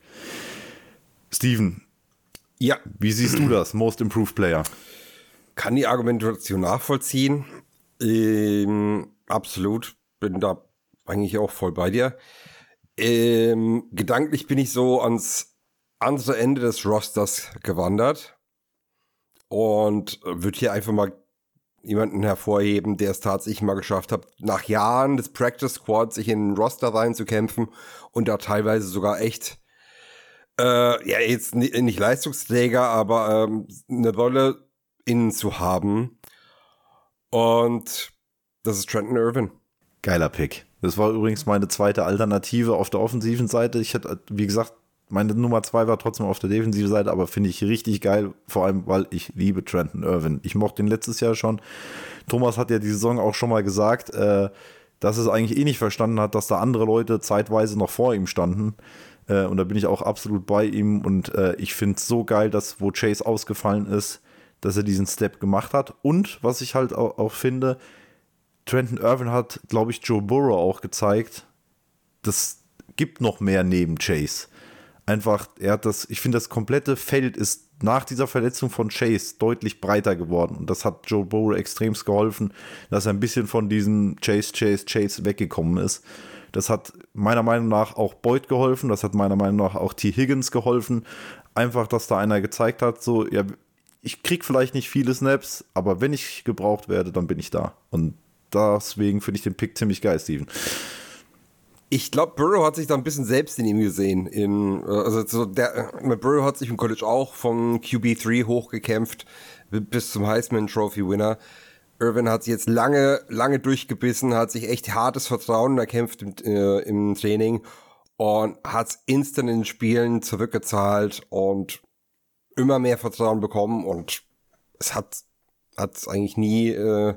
Steven, Ja, wie siehst du das? Most Improved Player. kann die Argumentation nachvollziehen. Ähm, absolut. Bin da eigentlich auch voll bei dir. Ähm, gedanklich bin ich so ans andere Ende des Rosters gewandert und würde hier einfach mal jemanden hervorheben, der es tatsächlich mal geschafft hat, nach Jahren des Practice Squads sich in den Roster reinzukämpfen und da teilweise sogar echt Äh, ja, jetzt nicht, Leistungsträger, aber ähm, eine Rolle innen zu haben. Und das ist Trenton Irvin. Geiler Pick. Das war übrigens meine zweite Alternative auf der offensiven Seite. Ich hätte, wie gesagt, meine Nummer zwei war trotzdem auf der defensiven Seite, aber finde ich richtig geil, vor allem, weil ich liebe Trenton Irvin. Ich mochte ihn letztes Jahr schon. Thomas hat ja die Saison auch schon mal gesagt, äh, dass es eigentlich eh nicht verstanden hat, dass da andere Leute zeitweise noch vor ihm standen. Äh, und da bin ich auch absolut bei ihm. Und äh, ich finde es so geil, dass wo Chase ausgefallen ist, dass er diesen Step gemacht hat. Und was ich halt auch, auch finde, Trenton Irvin hat, glaube ich, Joe Burrow auch gezeigt, das gibt noch mehr neben Chase. Einfach, er hat das, ich finde, das komplette Feld ist nach dieser Verletzung von Chase deutlich breiter geworden. Und das hat Joe Burrow extremst geholfen, dass er ein bisschen von diesem Chase, Chase, Chase weggekommen ist. Das hat meiner Meinung nach auch Boyd geholfen, das hat meiner Meinung nach auch T. Higgins geholfen. Einfach, dass da einer gezeigt hat, so, ja, ich krieg vielleicht nicht viele Snaps, aber wenn ich gebraucht werde, dann bin ich da. Und deswegen finde ich den Pick ziemlich geil, Steven. Ich glaube, Burrow hat sich da ein bisschen selbst in ihm gesehen. In, äh, also so der, mit Burrow hat sich im College auch vom QB3 hochgekämpft bis zum Heisman Trophy Winner. Irvin hat sich jetzt lange, lange durchgebissen, hat sich echt hartes Vertrauen erkämpft im, äh, im Training und hat es instant in den Spielen zurückgezahlt und immer mehr Vertrauen bekommen und es hat hat eigentlich nie äh,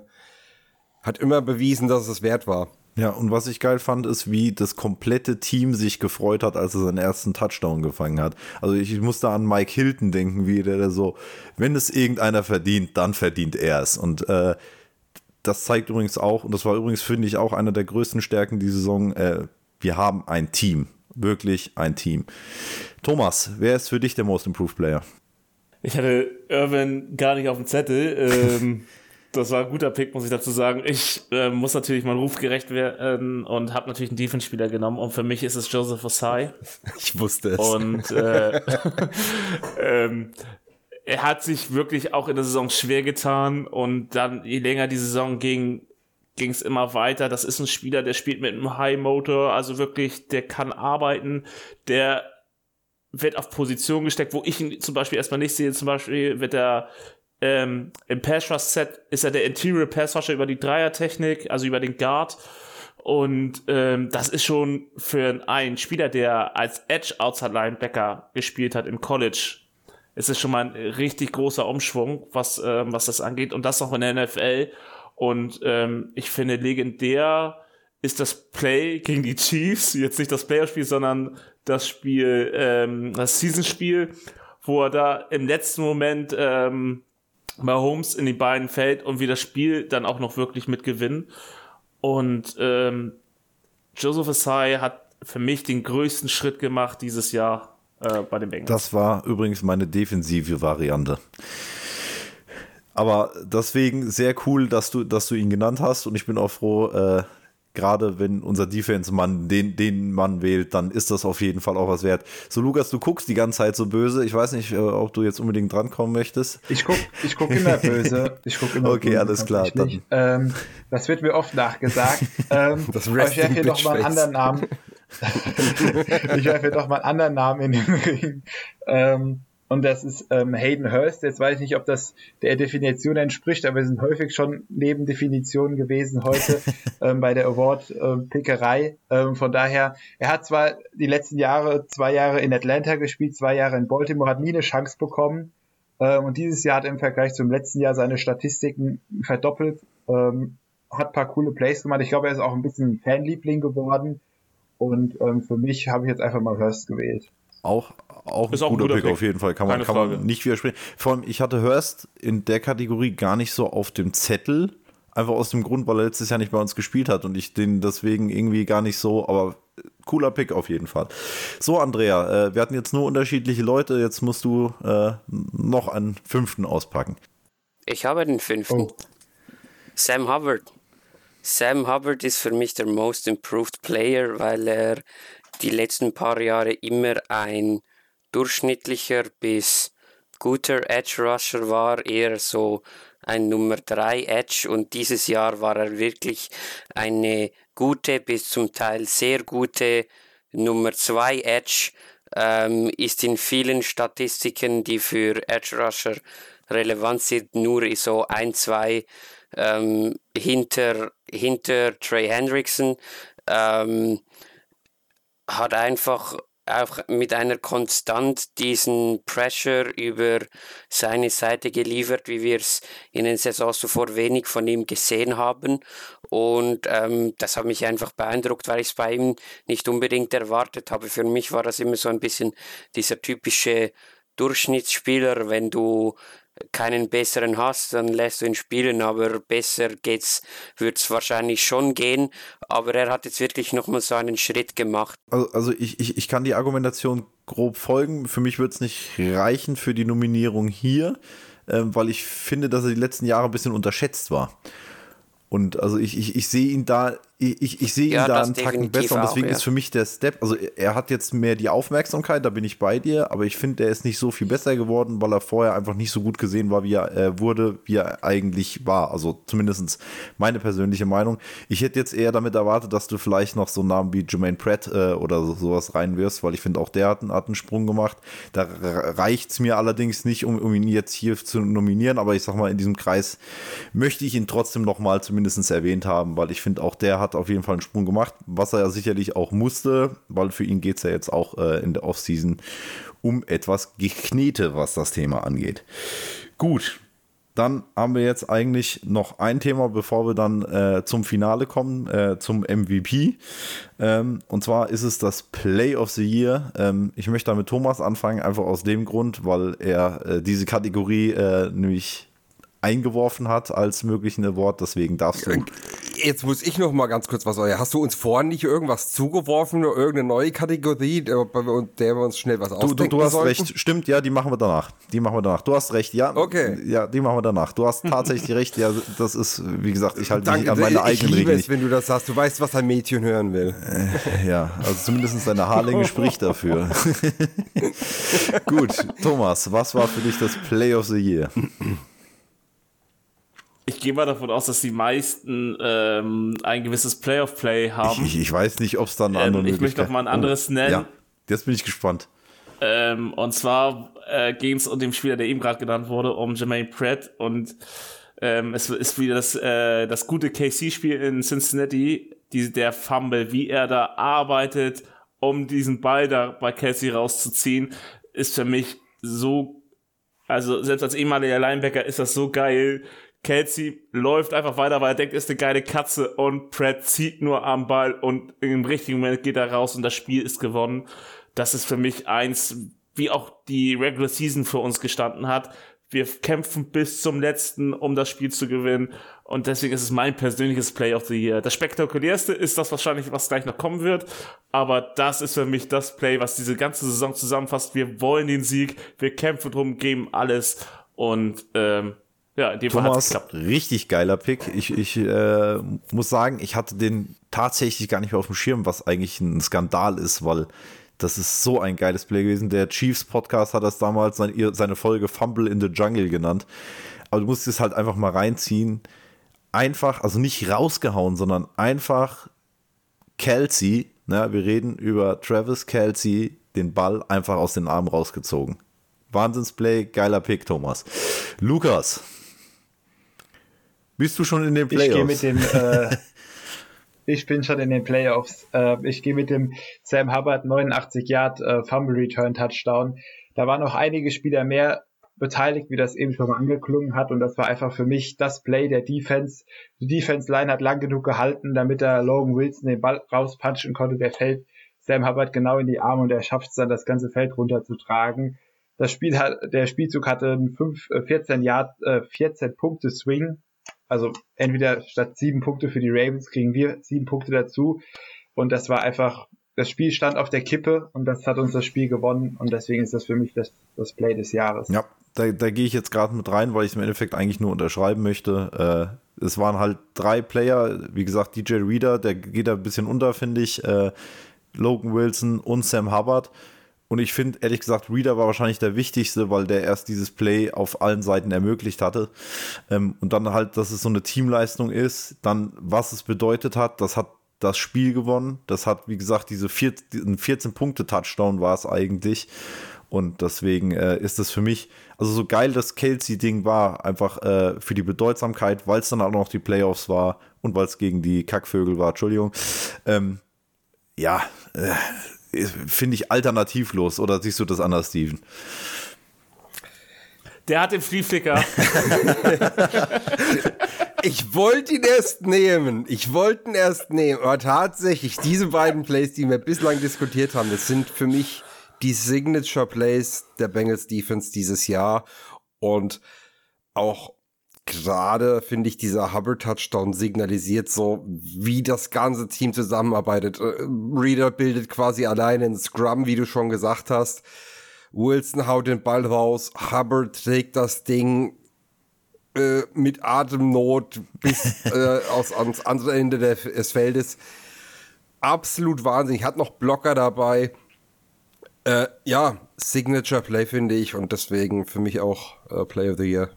hat immer bewiesen, dass es wert war. Ja, und was ich geil fand, ist, wie das komplette Team sich gefreut hat, als er seinen ersten Touchdown gefangen hat. Also ich, ich musste an Mike Hilton denken, wie der, der so, wenn es irgendeiner verdient, dann verdient er es. Und äh, das zeigt übrigens auch, und das war übrigens, finde ich, auch einer der größten Stärken dieser Saison, äh, wir haben ein Team. Wirklich ein Team. Thomas, wer ist für dich der Most Improved Player? Ich hatte Irvin gar nicht auf dem Zettel. Ähm, das war ein guter Pick, muss ich dazu sagen. Ich äh, muss natürlich meinem Ruf gerecht werden und habe natürlich einen Defense-Spieler genommen. Und für mich ist es Joseph Osai. Ich wusste es. Und äh, ähm, er hat sich wirklich auch in der Saison schwer getan. Und dann, je länger die Saison ging, ging es immer weiter. Das ist ein Spieler, der spielt mit einem High Motor, also wirklich, der kann arbeiten, der wird auf Position gesteckt, wo ich ihn zum Beispiel erstmal nicht sehe. Zum Beispiel wird er ähm, Im Pass Rush Set ist er der Interior Pass Rusher über die Dreier-Technik, also über den Guard. Und ähm, das ist schon für einen Spieler, der als Edge Outside Linebacker gespielt hat im College, ist es schon mal ein richtig großer Umschwung, was, ähm, was das angeht. Und das noch in der NFL. Und ähm, ich finde legendär ist das Play gegen die Chiefs, jetzt nicht das Playerspiel, sondern das Spiel, ähm, das Season-Spiel, wo er da im letzten Moment ähm, Mahomes in die beiden fällt und wir das Spiel dann auch noch wirklich mitgewinnen. Und ähm, Joseph Asai hat für mich den größten Schritt gemacht dieses Jahr äh, bei den Bengals. Das war übrigens meine defensive Variante. Aber deswegen sehr cool, dass du, dass du ihn genannt hast und ich bin auch froh, äh, gerade wenn unser Defense-Mann den, den Mann wählt, dann ist das auf jeden Fall auch was wert. So, Lukas, du guckst die ganze Zeit so böse. Ich weiß nicht, äh, ob du jetzt unbedingt drankommen möchtest. Ich guck, ich guck immer böse. Ich guck immer okay, böse, alles klar. Ähm, das wird mir oft nachgesagt. Ähm, Das aber ich werfe hier doch mal einen anderen Namen. ich werfe hier doch mal einen anderen Namen in den Ring. Ähm, und das ist ähm, Hayden Hurst. Jetzt weiß ich nicht, ob das der Definition entspricht, aber wir sind häufig schon neben Definitionen gewesen heute ähm, bei der Award-Pickerei. Ähm, von daher, er hat zwar die letzten Jahre, zwei Jahre in Atlanta gespielt, zwei Jahre in Baltimore, hat nie eine Chance bekommen. Ähm, und dieses Jahr hat er im Vergleich zum letzten Jahr seine Statistiken verdoppelt. Ähm, hat ein paar coole Plays gemacht. Ich glaube, er ist auch ein bisschen Fanliebling geworden. Und ähm, für mich habe ich jetzt einfach mal Hurst gewählt. Auch, auch ein Ist auch ein guter, guter Pick, Pick. auf jeden Fall. Kann man, kann man nicht widersprechen. Vor allem, ich hatte Hurst in der Kategorie gar nicht so auf dem Zettel. Einfach aus dem Grund, weil er letztes Jahr nicht bei uns gespielt hat und ich den deswegen irgendwie gar nicht so, aber cooler Pick auf jeden Fall. So, Andrea, äh, wir hatten jetzt nur unterschiedliche Leute, jetzt musst du äh, noch einen fünften auspacken. Ich habe den fünften. Oh. Sam Hubbard. Sam Hubbard ist für mich der Most Improved Player, weil er die letzten paar Jahre immer ein durchschnittlicher bis guter Edge Rusher war, eher so ein Nummer 3 Edge und dieses Jahr war er wirklich eine gute bis zum Teil sehr gute Nummer 2 Edge ähm, ist in vielen Statistiken, die für Edge Rusher relevant sind, nur so ein, zwei ähm, hinter, hinter Trey Hendrickson. Ähm, hat einfach auch mit einer Konstant diesen Pressure über seine Seite geliefert, wie wir es in den Saisons zuvor wenig von ihm gesehen haben. Und ähm, das hat mich einfach beeindruckt, weil ich es bei ihm nicht unbedingt erwartet habe. Für mich war das immer so ein bisschen dieser typische Durchschnittsspieler, wenn du keinen besseren hast, dann lässt du ihn spielen, aber besser geht's, wird es wahrscheinlich schon gehen. Aber er hat jetzt wirklich nochmal so einen Schritt gemacht. Also, also ich, ich, ich kann die Argumentation grob folgen. Für mich wird es nicht reichen für die Nominierung hier, ähm, weil ich finde, dass er die letzten Jahre ein bisschen unterschätzt war. Und also ich, ich, ich sehe ihn da ich, ich sehe ihn Ja, da einen Tacken besser und deswegen auch, ja. ist für mich der Step, also er hat jetzt mehr die Aufmerksamkeit, da bin ich bei dir, aber ich finde, der ist nicht so viel besser geworden, weil er vorher einfach nicht so gut gesehen war, wie er äh, wurde, wie er eigentlich war. Also zumindest meine persönliche Meinung. Ich hätte jetzt eher damit erwartet, dass du vielleicht noch so einen Namen wie Jermaine Pratt äh, oder so, sowas reinwirfst, weil ich finde, auch der hat einen, hat einen Sprung gemacht. Da reicht es mir allerdings nicht, um, um ihn jetzt hier zu nominieren, aber ich sag mal, in diesem Kreis möchte ich ihn trotzdem noch mal zumindest erwähnt haben, weil ich finde, auch der hat auf jeden Fall einen Sprung gemacht, was er ja sicherlich auch musste, weil für ihn geht es ja jetzt auch äh, in der Offseason um etwas Geknete, was das Thema angeht. Gut, dann haben wir jetzt eigentlich noch ein Thema, bevor wir dann äh, zum Finale kommen, äh, zum MVP. Ähm, und zwar ist es das Play of the Year. Ähm, ich möchte da mit Thomas anfangen, einfach aus dem Grund, weil er äh, diese Kategorie äh, nämlich eingeworfen hat als möglichen Award. Deswegen darfst du. Jetzt muss ich noch mal ganz kurz was sagen. Hast du uns vorhin nicht irgendwas zugeworfen oder irgendeine neue Kategorie, der wir- der wir uns schnell was Du, du, ausdenken du hast sollten? recht, stimmt, ja, die machen wir danach. Die machen wir danach. Du hast recht, ja. Okay. Ja, die machen wir danach. Du hast tatsächlich recht, ja, das ist, wie gesagt, ich halte mich an meine ich eigenen liebe Regeln. es, wenn du das sagst. Du weißt, was ein Mädchen hören will. Ja, also zumindest deine Haarlänge spricht dafür. Gut, Thomas, was war für dich das Play of the Year? Gehe mal davon aus, dass die meisten ähm, ein gewisses Playoff-Play haben. Ich, ich weiß nicht, ob es da eine Ähm, andere ich möchte noch mal ein anderes Oh, nennen. Ja, jetzt bin ich gespannt. Ähm, und zwar äh, ging es um den Spieler, der eben gerade genannt wurde, um Jermaine Pratt. Und ähm, es ist wieder das, äh, das gute KC-Spiel in Cincinnati, die, der Fumble, wie er da arbeitet, um diesen Ball da bei Kelsey rauszuziehen, ist für mich so, also selbst als ehemaliger Linebacker ist das so geil. Kelsey läuft einfach weiter, weil er denkt, ist eine geile Katze und Pratt zieht nur am Ball und im richtigen Moment geht er raus und das Spiel ist gewonnen. Das ist für mich eins, wie auch die Regular Season für uns gestanden hat. Wir kämpfen bis zum letzten, um das Spiel zu gewinnen. Und deswegen ist es mein persönliches Play of the Year. Das spektakulärste ist das wahrscheinlich, was gleich noch kommen wird. Aber das ist für mich das Play, was diese ganze Saison zusammenfasst. Wir wollen den Sieg, wir kämpfen drum, geben alles. Und ähm, ja, in dem Fall Thomas, geklappt. richtig geiler Pick. Ich, ich äh, muss sagen, ich hatte den tatsächlich gar nicht mehr auf dem Schirm, was eigentlich ein Skandal ist, weil das ist so ein geiles Play gewesen. Der Chiefs Podcast hat das damals seine Folge Fumble in the Jungle genannt. Aber du musst es halt einfach mal reinziehen. Einfach, also nicht rausgehauen, sondern einfach Kelsey, ne, wir reden über Travis Kelsey, den Ball einfach aus den Armen rausgezogen. Wahnsinnsplay, geiler Pick, Thomas. Lukas, bist du schon in den Ich gehe Playoffs? mit dem, äh, ich bin schon in den Playoffs. Äh, ich gehe mit dem Sam Hubbard 89 Yard äh, Fumble Return Touchdown. Da waren noch einige Spieler mehr beteiligt, wie das eben schon mal angeklungen hat. Und das war einfach für mich das Play der Defense. Die Defense Line hat lang genug gehalten, damit er Logan Wilson den Ball rauspunchen konnte. Der fällt Sam Hubbard genau in die Arme und er schafft es dann, das ganze Feld runterzutragen. Das Spiel hat, der Spielzug hatte einen 5, äh, 14 Yard, äh, 14 Punkte Swing. Also entweder statt sieben Punkte für die Ravens kriegen wir sieben Punkte dazu. Und das war einfach, das Spiel stand auf der Kippe und das hat uns das Spiel gewonnen. Und deswegen ist das für mich das, das Play des Jahres. Ja, da, da gehe ich jetzt gerade mit rein, weil ich es im Endeffekt eigentlich nur unterschreiben möchte. Äh, es waren halt drei Player, wie gesagt, DJ Reader, der geht da ein bisschen unter, finde ich. Äh, Logan Wilson und Sam Hubbard. Und ich finde, ehrlich gesagt, Reader war wahrscheinlich der wichtigste, weil der erst dieses Play auf allen Seiten ermöglicht hatte. Ähm, und dann halt, dass es so eine Teamleistung ist, dann was es bedeutet hat, das hat das Spiel gewonnen. Das hat, wie gesagt, diese 14-Punkte-Touchdown war es eigentlich. Und deswegen äh, ist es für mich, also so geil das Kelsey-Ding war, einfach äh, für die Bedeutsamkeit, weil es dann auch noch die Playoffs war und weil es gegen die Kackvögel war, Entschuldigung. Ähm, ja, äh, finde ich alternativlos. Oder siehst du das anders, Steven? Der hat den Flieflicker. ich wollte ihn erst nehmen. Ich wollte ihn erst nehmen. Aber tatsächlich, diese beiden Plays, die wir bislang diskutiert haben, das sind für mich die Signature Plays der Bengals Defense dieses Jahr und auch gerade finde ich dieser Hubbard Touchdown signalisiert so, wie das ganze Team zusammenarbeitet. Äh, Reader bildet quasi alleine ein Scrum, wie du schon gesagt hast. Wilson haut den Ball raus, Hubbard trägt das Ding äh, mit Atemnot bis äh, aus, ans andere Ende des Feldes. Absolut wahnsinnig. Hat noch Blocker dabei. Äh, ja, Signature Play finde ich und deswegen für mich auch äh, Play of the Year.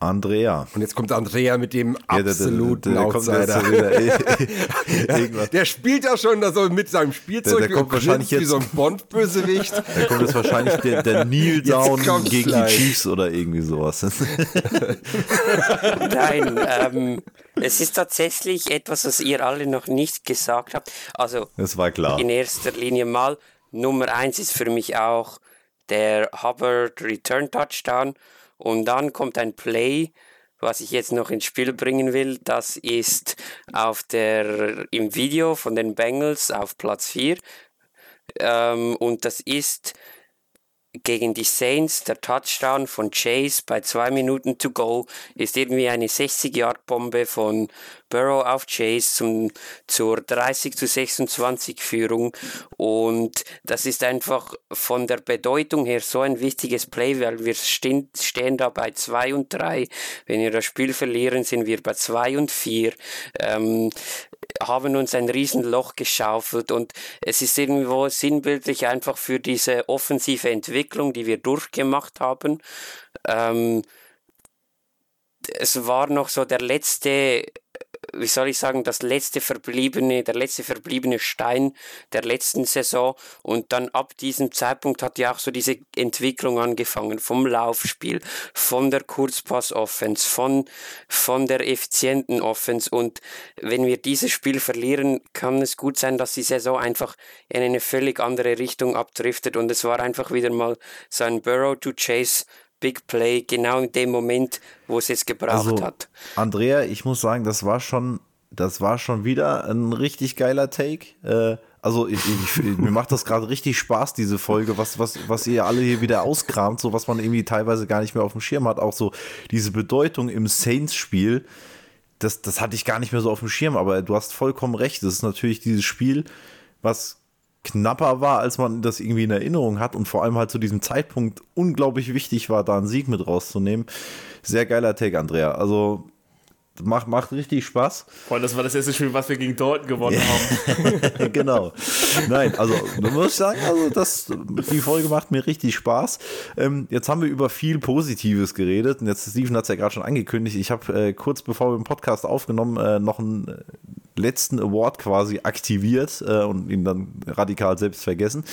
Andrea. Und jetzt kommt Andrea mit dem absoluten ja, der, der, der, Outsider. ja, der spielt ja schon da so mit seinem Spielzeug der, kommt wahrscheinlich jetzt, wie so ein Bond-Bösewicht. Da kommt jetzt wahrscheinlich der, der Kneel Down gegen gleich. die Chiefs oder irgendwie sowas. Nein, ähm, es ist tatsächlich etwas, was ihr alle noch nicht gesagt habt. Also, das war klar. In erster Linie mal Nummer eins ist für mich auch der Hubbard Return Touchdown. Und dann kommt ein Play, was ich jetzt noch ins Spiel bringen will. Das ist auf der, im Video von den Bengals auf Platz 4. Ähm, und das ist gegen die Saints, der Touchdown von Chase bei zwei Minuten to go ist irgendwie eine 60-Yard-Bombe von Burrow auf Chase zum, zur 30 zu 26 Führung und das ist einfach von der Bedeutung her so ein wichtiges Play, weil wir stehen, stehen da bei 2 und 3. Wenn wir das Spiel verlieren, sind wir bei 2 und 4. Ähm, haben uns ein Riesenloch geschaufelt und es ist irgendwo sinnbildlich einfach für diese offensive Entwicklung, die wir durchgemacht haben. Ähm, es war noch so der letzte wie soll ich sagen, das letzte verbliebene, der letzte verbliebene Stein der letzten Saison. Und dann ab diesem Zeitpunkt hat ja auch so diese Entwicklung angefangen vom Laufspiel, von der Kurzpass-Offense, von, von der effizienten Offense. Und wenn wir dieses Spiel verlieren, kann es gut sein, dass die Saison einfach in eine völlig andere Richtung abdriftet. Und es war einfach wieder mal so ein Burrow to Chase Big Play genau in dem Moment, wo es jetzt gebraucht also, hat. Andrea, ich muss sagen, das war schon, das war schon wieder ein richtig geiler Take. Äh, also ich, ich, mir macht das gerade richtig Spaß, diese Folge, was, was, was ihr alle hier wieder auskramt, so was man irgendwie teilweise gar nicht mehr auf dem Schirm hat. Auch so diese Bedeutung im Saints-Spiel, das, das hatte ich gar nicht mehr so auf dem Schirm, aber du hast vollkommen recht. Das ist natürlich dieses Spiel, was knapper war, als man das irgendwie in Erinnerung hat und vor allem halt zu diesem Zeitpunkt unglaublich wichtig war, da einen Sieg mit rauszunehmen. Sehr geiler Take, Andrea. Also macht, macht richtig Spaß. Vor allem, das war das erste Spiel, was wir gegen Dalton gewonnen haben. genau. Nein, also du musst sagen, also das, die Folge macht mir richtig Spaß. Ähm, jetzt haben wir über viel Positives geredet und jetzt, Steven hat es ja gerade schon angekündigt, ich habe äh, kurz bevor wir den Podcast aufgenommen, äh, noch einen letzten Award quasi aktiviert äh, und ihn dann radikal selbst vergessen.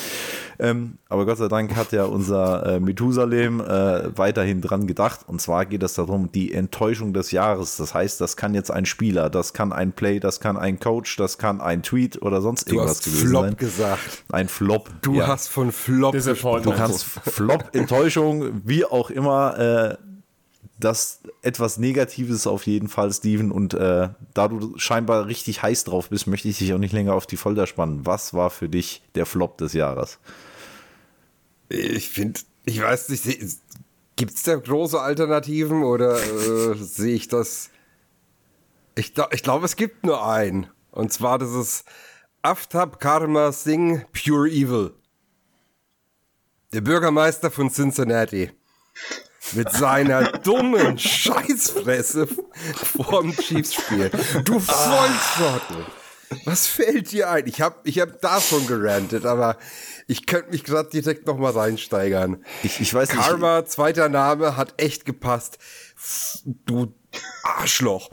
Ähm, aber Gott sei Dank hat ja unser äh, Methusalem äh, weiterhin dran gedacht. Und zwar geht es darum, die Enttäuschung des Jahres. Das heißt, das kann jetzt ein Spieler, das kann ein Play, das kann ein Coach, das kann ein Tweet oder sonst du irgendwas gewesen Flop sein. gesagt. Ein Flop. Du ja. hast von Flop gesprochen. Du kannst Flop, Enttäuschung, wie auch immer äh, das etwas Negatives auf jeden Fall, Steven. Und äh, da du scheinbar richtig heiß drauf bist, möchte ich dich auch nicht länger auf die Folter spannen. Was war für dich der Flop des Jahres? Ich finde, ich weiß nicht, gibt es da große Alternativen oder äh, sehe ich das? Ich, ich glaube, es gibt nur einen. Und zwar das ist Aftab Karma Singh Pure Evil. Der Bürgermeister von Cincinnati mit seiner dummen Scheißfresse vorm Chiefs-Spiel. Du Volltrottel. Was fällt dir ein? Ich habe ich hab da schon gerantet, aber ich könnte mich gerade direkt noch mal reinsteigern. Ich, ich weiß Karma, nicht. zweiter Name, hat echt gepasst. Du Arschloch.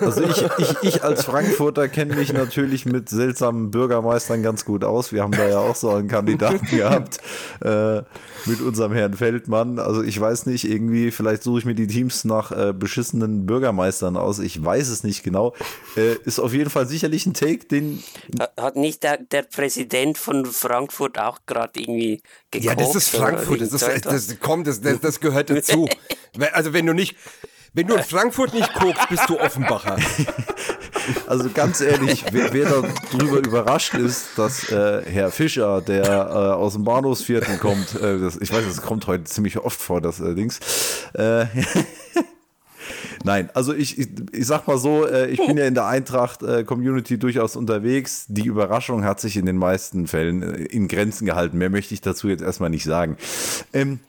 Also ich, ich, ich als Frankfurter kenne mich natürlich mit seltsamen Bürgermeistern ganz gut aus. Wir haben da ja auch so einen Kandidaten gehabt äh, mit unserem Herrn Feldmann. Also ich weiß nicht, irgendwie, vielleicht suche ich mir die Teams nach äh, beschissenen Bürgermeistern aus. Ich weiß es nicht genau. Äh, ist auf jeden Fall sicherlich ein Take, den... Hat nicht der, der Präsident von Frankfurt auch gerade irgendwie gekocht? Ja, das ist Frankfurt. Das, ist, das, komm, das, das, das gehört dazu. also wenn du nicht wenn du in Frankfurt nicht guckst, bist du Offenbacher. Also ganz ehrlich, wer, wer darüber überrascht ist, dass äh, Herr Fischer, der äh, aus dem Bahnhofsviertel kommt, äh, das, ich weiß, das kommt heute ziemlich oft vor, das allerdings. Äh, Nein, also ich, ich, ich, sag mal so, äh, ich bin ja in der Eintracht-Community äh, durchaus unterwegs. Die Überraschung hat sich in den meisten Fällen äh, in Grenzen gehalten. Mehr möchte ich dazu jetzt erstmal nicht sagen. Ähm,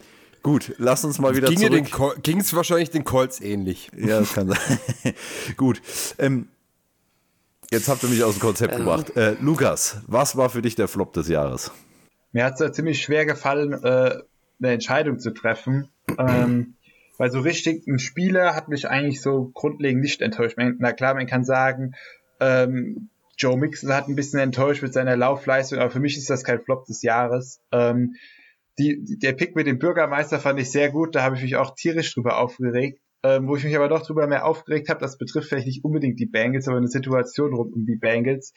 Gut, lass uns mal wieder Ging zurück. Ging es wahrscheinlich den Colts ähnlich. Ja, das kann sein. Gut. Ähm, jetzt habt ihr mich aus dem Konzept ähm. gebracht. Äh, Lukas, was war für dich der Flop des Jahres? Mir hat es ja ziemlich schwer gefallen, äh, eine Entscheidung zu treffen. Ähm, weil so richtig ein Spieler hat mich eigentlich so grundlegend nicht enttäuscht. Na klar, man kann sagen, ähm, Joe Mixon hat ein bisschen enttäuscht mit seiner Laufleistung, aber für mich ist das kein Flop des Jahres. Ähm, die, der Pick mit dem Bürgermeister fand ich sehr gut, da habe ich mich auch tierisch drüber aufgeregt. Ähm, wo ich mich aber doch drüber mehr aufgeregt habe, das betrifft vielleicht nicht unbedingt die Bengals, aber eine Situation rund um die Bengals.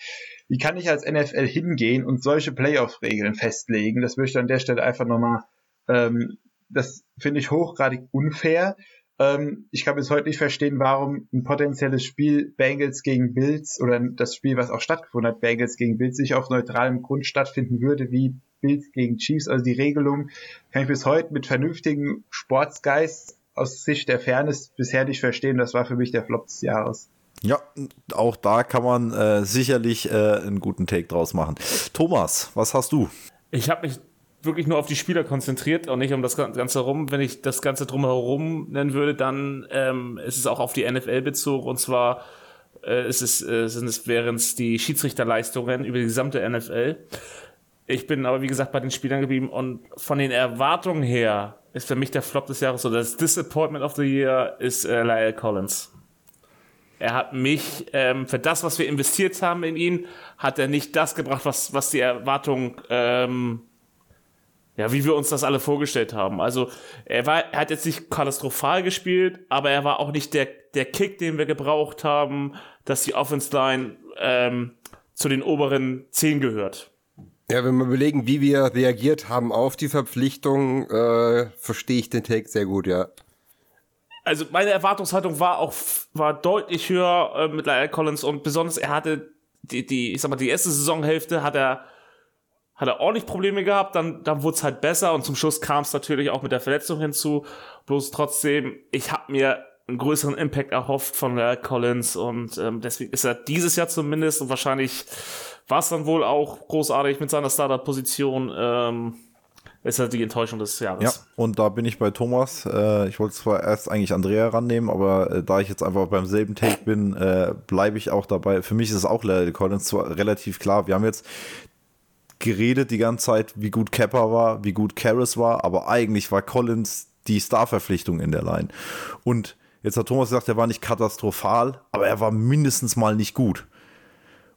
Wie kann ich als NFL hingehen und solche Playoff-Regeln festlegen? Das möchte ich an der Stelle einfach nochmal, ähm, das finde ich hochgradig unfair. Ähm, ich kann bis heute nicht verstehen, warum ein potenzielles Spiel Bengals gegen Bills oder das Spiel, was auch stattgefunden hat, Bengals gegen Bills, nicht auf neutralem Grund stattfinden würde, wie Bills gegen Chiefs. Also die Regelung kann ich bis heute mit vernünftigem Sportsgeist aus Sicht der Fairness bisher nicht verstehen. Das war für mich der Flop des Jahres. Ja, auch da kann man äh, sicherlich äh, einen guten Take draus machen. Thomas, was hast du? Ich habe mich wirklich nur auf die Spieler konzentriert und nicht um das Ganze herum. Wenn ich das Ganze drumherum nennen würde, dann ähm, ist es auch auf die NFL bezogen und zwar äh, ist es, äh, sind es wären es die Schiedsrichterleistungen über die gesamte NFL. Ich bin aber, wie gesagt, bei den Spielern geblieben und von den Erwartungen her ist für mich der Flop des Jahres oder das Disappointment of the Year ist äh, Lyle Collins. Er hat mich, ähm, für das, was wir investiert haben in ihn, hat er nicht das gebracht, was, was die Erwartung, ähm, ja, wie wir uns das alle vorgestellt haben. Also, er war, er hat jetzt nicht katastrophal gespielt, aber er war auch nicht der, der Kick, den wir gebraucht haben, dass die Offense Line, ähm, zu den oberen zehn gehört. Ja, wenn wir überlegen, wie wir reagiert haben auf die Verpflichtung, äh, verstehe ich den Take sehr gut, ja. Also meine Erwartungshaltung war auch war deutlich höher äh, mit Lyle Collins und besonders er hatte die, die, ich sag mal, die erste Saisonhälfte hat er hat er ordentlich Probleme gehabt, dann, dann wurde es halt besser und zum Schluss kam es natürlich auch mit der Verletzung hinzu. Bloß trotzdem, ich habe mir einen größeren Impact erhofft von Lyle Collins und ähm, deswegen ist er dieses Jahr zumindest und wahrscheinlich war es dann wohl auch großartig mit seiner Startup-Position. Ähm, ist halt die Enttäuschung des Jahres. Ja, und da bin ich bei Thomas. Äh, ich wollte zwar erst eigentlich Andrea rannehmen, aber äh, da ich jetzt einfach beim selben Take bin, äh, bleibe ich auch dabei. Für mich ist es auch Larry Collins zwar relativ klar. Wir haben jetzt geredet die ganze Zeit, wie gut Kepper war, wie gut Karras war, aber eigentlich war Collins die Starverpflichtung in der Line. Und jetzt hat Thomas gesagt, er war nicht katastrophal, aber er war mindestens mal nicht gut.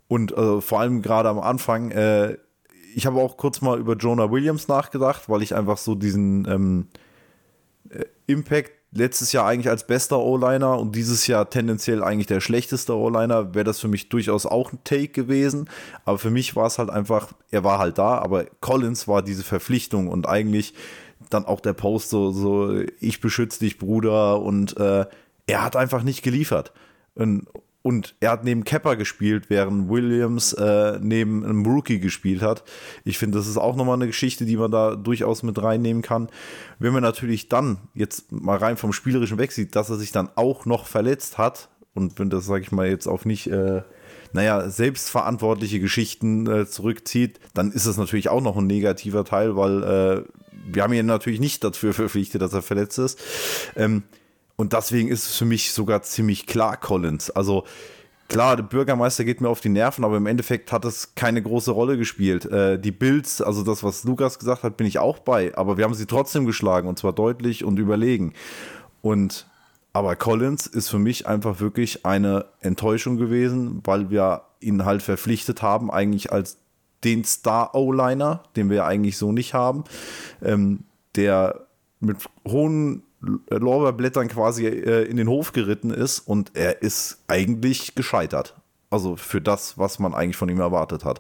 Und äh, vor allem gerade am Anfang, äh, ich habe auch kurz mal über Jonah Williams nachgedacht, weil ich einfach so diesen ähm, äh, Impact letztes Jahr eigentlich als bester O-Liner und dieses Jahr tendenziell eigentlich der schlechteste O-Liner, wäre das für mich durchaus auch ein Take gewesen. Aber für mich war es halt einfach, er war halt da, aber Collins war diese Verpflichtung und eigentlich dann auch der Post so, so ich beschütze dich, Bruder, und äh, er hat einfach nicht geliefert. Und, und er hat neben Kepper gespielt, während Williams äh, neben einem Rookie gespielt hat. Ich finde, das ist auch nochmal eine Geschichte, die man da durchaus mit reinnehmen kann. Wenn man natürlich dann jetzt mal rein vom Spielerischen weg sieht, dass er sich dann auch noch verletzt hat, und wenn das, sage ich mal, jetzt auf nicht, äh, naja, selbstverantwortliche Geschichten äh, zurückzieht, dann ist das natürlich auch noch ein negativer Teil, weil äh, wir haben ihn natürlich nicht dafür verpflichtet, dass er verletzt ist. Ähm, und deswegen ist es für mich sogar ziemlich klar Collins. Also klar, der Bürgermeister geht mir auf die Nerven, aber im Endeffekt hat es keine große Rolle gespielt. Äh, die Bills, also das, was Lukas gesagt hat, bin ich auch bei, aber wir haben sie trotzdem geschlagen und zwar deutlich und überlegen. Und Aber Collins ist für mich einfach wirklich eine Enttäuschung gewesen, weil wir ihn halt verpflichtet haben, eigentlich als den Star-O-Liner, den wir eigentlich so nicht haben, ähm, der mit hohen Lorbeerblättern quasi äh, in den Hof geritten ist und er ist eigentlich gescheitert. Also für das, was man eigentlich von ihm erwartet hat.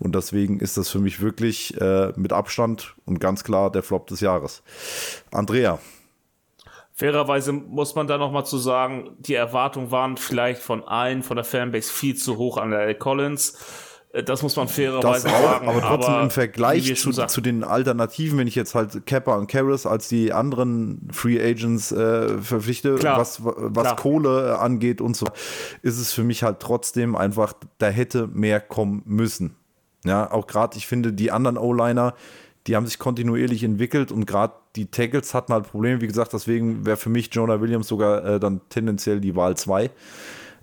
Und deswegen ist das für mich wirklich äh, mit Abstand und ganz klar der Flop des Jahres. Andrea. Fairerweise muss man da nochmal zu sagen, die Erwartungen waren vielleicht von allen, von der Fanbase viel zu hoch an der Collins. Äh, das muss man fairerweise sagen. Aber trotzdem aber im Vergleich zu, zu den Alternativen, wenn ich jetzt halt Kappa und Karras als die anderen Free Agents äh, verpflichte, Klar, was, was klar. Kohle angeht und so, ist es für mich halt trotzdem einfach, da hätte mehr kommen müssen. Ja, auch gerade, ich finde, die anderen O-Liner, die haben sich kontinuierlich entwickelt und gerade die Tackles hatten halt Probleme. Wie gesagt, deswegen wäre für mich Jonah Williams sogar äh, dann tendenziell die Wahl 2.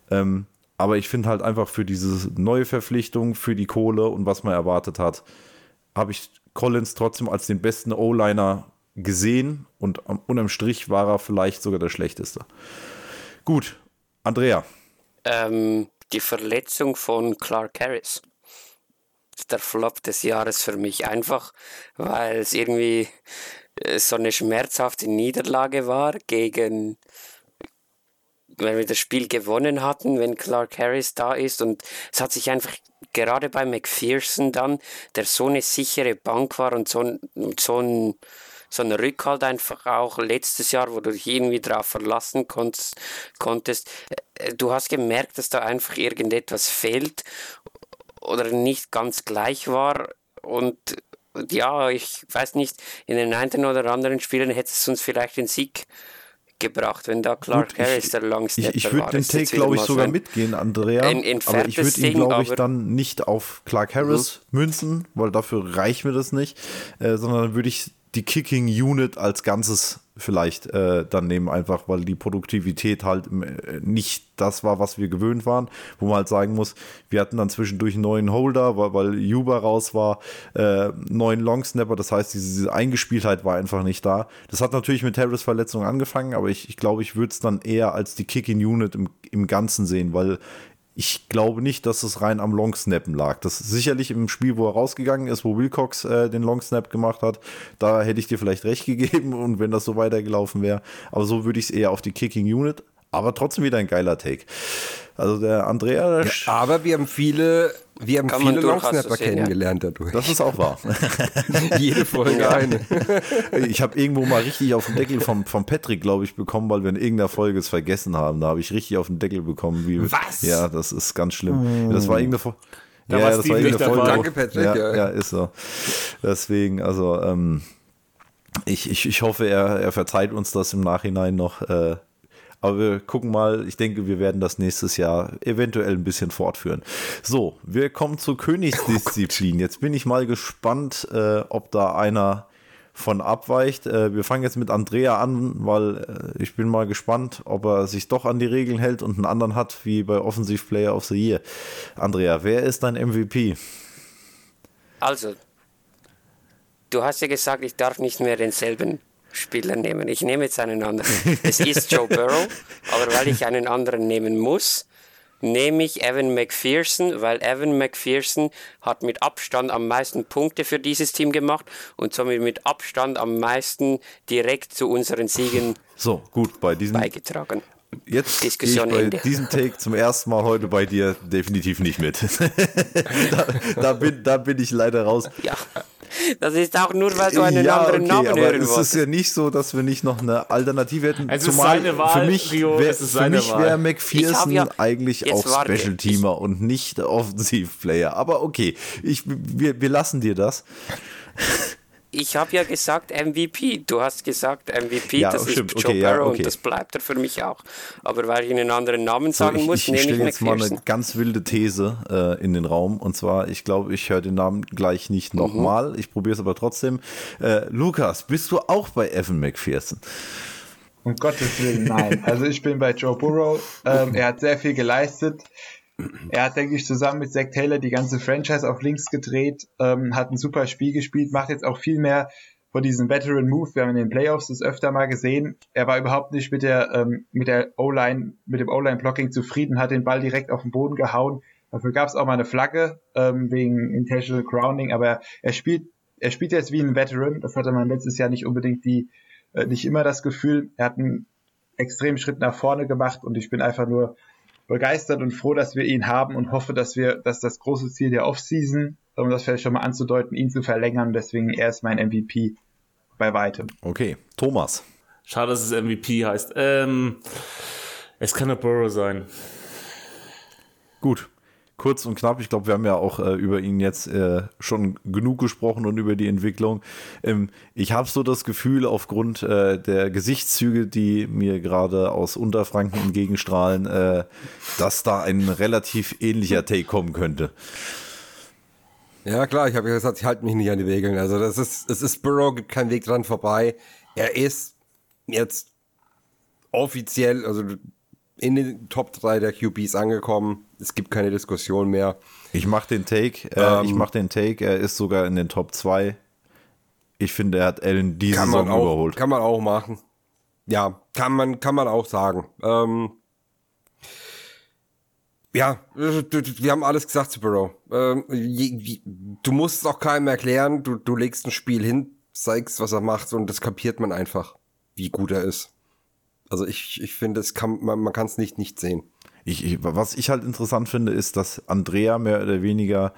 Ähm, aber ich finde halt einfach für diese neue Verpflichtung, für die Kohle und was man erwartet hat, habe ich Collins trotzdem als den besten O-Liner gesehen und unterm Strich war er vielleicht sogar der schlechteste. Gut, Andrea. Ähm, die Verletzung von Clark Harris. ist der Flop des Jahres für mich. Einfach, weil es irgendwie äh, so eine schmerzhafte Niederlage war gegen, wenn wir das Spiel gewonnen hatten, wenn Clark Harris da ist. Und es hat sich einfach gerade bei McPherson dann, der so eine sichere Bank war und so ein, so ein so ein Rückhalt einfach auch letztes Jahr, wo du dich irgendwie drauf verlassen konntest. Äh, Du hast gemerkt, dass da einfach irgendetwas fehlt oder nicht ganz gleich war und ja, ich weiß nicht, in den einen oder anderen Spielen hätte es uns vielleicht den Sieg gebracht, wenn da Clark Gut, Harris der Ich, Longsnapper ich war. würde den Take, glaube ich, sogar so ein- mitgehen, Andrea. ein aber ich würde ihn, glaube ich, dann nicht auf Clark Harris münzen, weil dafür reicht mir das nicht, äh, sondern dann würde ich die Kicking Unit als Ganzes vielleicht äh, dann nehmen, einfach weil die Produktivität halt äh, nicht das war, was wir gewöhnt waren, wo man halt sagen muss, wir hatten dann zwischendurch einen neuen Holder, weil, weil Juba raus war, äh, neuen Longsnapper, das heißt, diese, diese Eingespieltheit war einfach nicht da. Das hat natürlich mit Harris Verletzung angefangen, aber ich, ich glaube, ich würde es dann eher als die Kicking Unit im, im Ganzen sehen, weil ich glaube nicht, dass es rein am Longsnappen lag. Das ist sicherlich im Spiel, wo er rausgegangen ist, wo Wilcox äh, den Longsnap gemacht hat, da hätte ich dir vielleicht recht gegeben und wenn das so weitergelaufen wäre. Aber so würde ich es eher auf die Kicking Unit. Aber trotzdem wieder ein geiler Take. Also der Andrea, der Aber wir haben viele, wir haben Kann viele Longsnapper kennengelernt dadurch. das ist auch wahr. Jede Folge eine. Ich habe irgendwo mal richtig auf den Deckel vom, vom Patrick, glaube ich, bekommen, weil wir in irgendeiner Folge es vergessen haben. Da habe ich richtig auf den Deckel bekommen. Wie, Was? Ja, das ist ganz schlimm. Das war irgendeine Folge. Da ja, war das war nicht irgendeine. Folge. Danke, Patrick, Ja, ja. ja, ist so. Deswegen, also, ähm, ich, ich, ich hoffe, er, er verzeiht uns das im Nachhinein noch. Äh, aber wir gucken mal, ich denke, wir werden das nächstes Jahr eventuell ein bisschen fortführen. So, wir kommen zur Königsdisziplin. Jetzt bin ich mal gespannt, äh, ob da einer von abweicht. Äh, wir fangen jetzt mit Andrea an, weil äh, ich bin mal gespannt, ob er sich doch an die Regeln hält und einen anderen hat, wie bei Offensive Player of the Year. Andrea, wer ist dein MVP? Also, du hast ja gesagt, ich darf nicht mehr denselben Spieler nehmen. Ich nehme jetzt einen anderen. es ist Joe Burrow, aber weil ich einen anderen nehmen muss, nehme ich Evan McPherson, weil Evan McPherson hat mit Abstand am meisten Punkte für dieses Team gemacht und somit mit Abstand am meisten direkt zu unseren Siegen So, gut, bei diesem beigetragen. Jetzt Diskussion gehe ich Ende. bei diesem Take zum ersten Mal heute bei dir definitiv nicht mit. da, da, bin, da bin ich leider raus. Ja, das ist auch nur, weil du einen anderen Namen aber hören es ist wolltest. ja nicht so, dass wir nicht noch eine Alternative hätten. Es ist seine Wahl, für mich wär, wäre Ich McPherson ja- eigentlich auch Special Teamer und nicht Offensive Player. Aber okay, ich, wir, wir lassen dir das. Ich habe ja gesagt MVP. Du hast gesagt MVP, Ja, das stimmt. ist Joe Okay, ja, Burrow okay. und das bleibt er für mich auch. Aber weil ich einen anderen Namen So, sagen ich muss, ich, ich nehme ich stelle jetzt mal eine ganz wilde These äh, in den Raum. Und zwar, ich glaube, ich höre den Namen gleich nicht Mhm. nochmal. Ich probiere es aber trotzdem. Äh, Lukas, bist du auch bei Evan McPherson? Um Gottes Willen, nein. Also ich bin bei Joe Burrow. Ähm, er hat sehr viel geleistet. Er hat, denke ich, zusammen mit Zach Taylor die ganze Franchise auf links gedreht, ähm, hat ein super Spiel gespielt, macht jetzt auch viel mehr von diesem Veteran Move. Wir haben in den Playoffs das öfter mal gesehen. Er war überhaupt nicht mit der, ähm, mit der O-Line, mit dem O-Line-Blocking zufrieden, hat den Ball direkt auf den Boden gehauen. Dafür gab es auch mal eine Flagge ähm, wegen Intentional Grounding, aber er spielt, er spielt jetzt wie ein Veteran. Das hatte man letztes Jahr nicht unbedingt die, äh, nicht immer das Gefühl. Er hat einen extremen Schritt nach vorne gemacht und ich bin einfach nur begeistert und froh, dass wir ihn haben und hoffe, dass wir, dass das große Ziel der Offseason, um das vielleicht schon mal anzudeuten, ihn zu verlängern. Deswegen er ist mein MVP bei weitem. Okay, Thomas. Schade, dass es MVP heißt. Ähm, es kann der Burrow sein. Gut, kurz und knapp. Ich glaube, wir haben ja auch äh, über ihn jetzt äh, schon genug gesprochen und über die Entwicklung. Ähm, ich habe so das Gefühl, aufgrund äh, der Gesichtszüge, die mir gerade aus Unterfranken entgegenstrahlen, äh, dass da ein relativ ähnlicher Take kommen könnte. Ja, klar, ich habe gesagt, ich halte mich nicht an die Regeln. Also, das ist, es ist Burrow, gibt keinen Weg dran vorbei. Er ist jetzt offiziell, also in den Top 3 der QBs angekommen. Es gibt keine Diskussion mehr. Ich mache den Take, äh, ähm, ich mache den Take, er ist sogar in den Top 2. Ich finde, er hat Allen diese kann Saison auch, überholt. Kann man auch machen. Ja, kann man, kann man auch sagen. Ähm, ja, wir haben alles gesagt zu Burrow. Ähm, du musst es auch keinem erklären. Du, du legst ein Spiel hin, zeigst, was er macht und das kapiert man einfach, wie gut er ist. Also ich, ich finde, es kann, man, man kann es nicht nicht sehen. Ich, ich, was ich halt interessant finde, ist, dass Andrea mehr oder weniger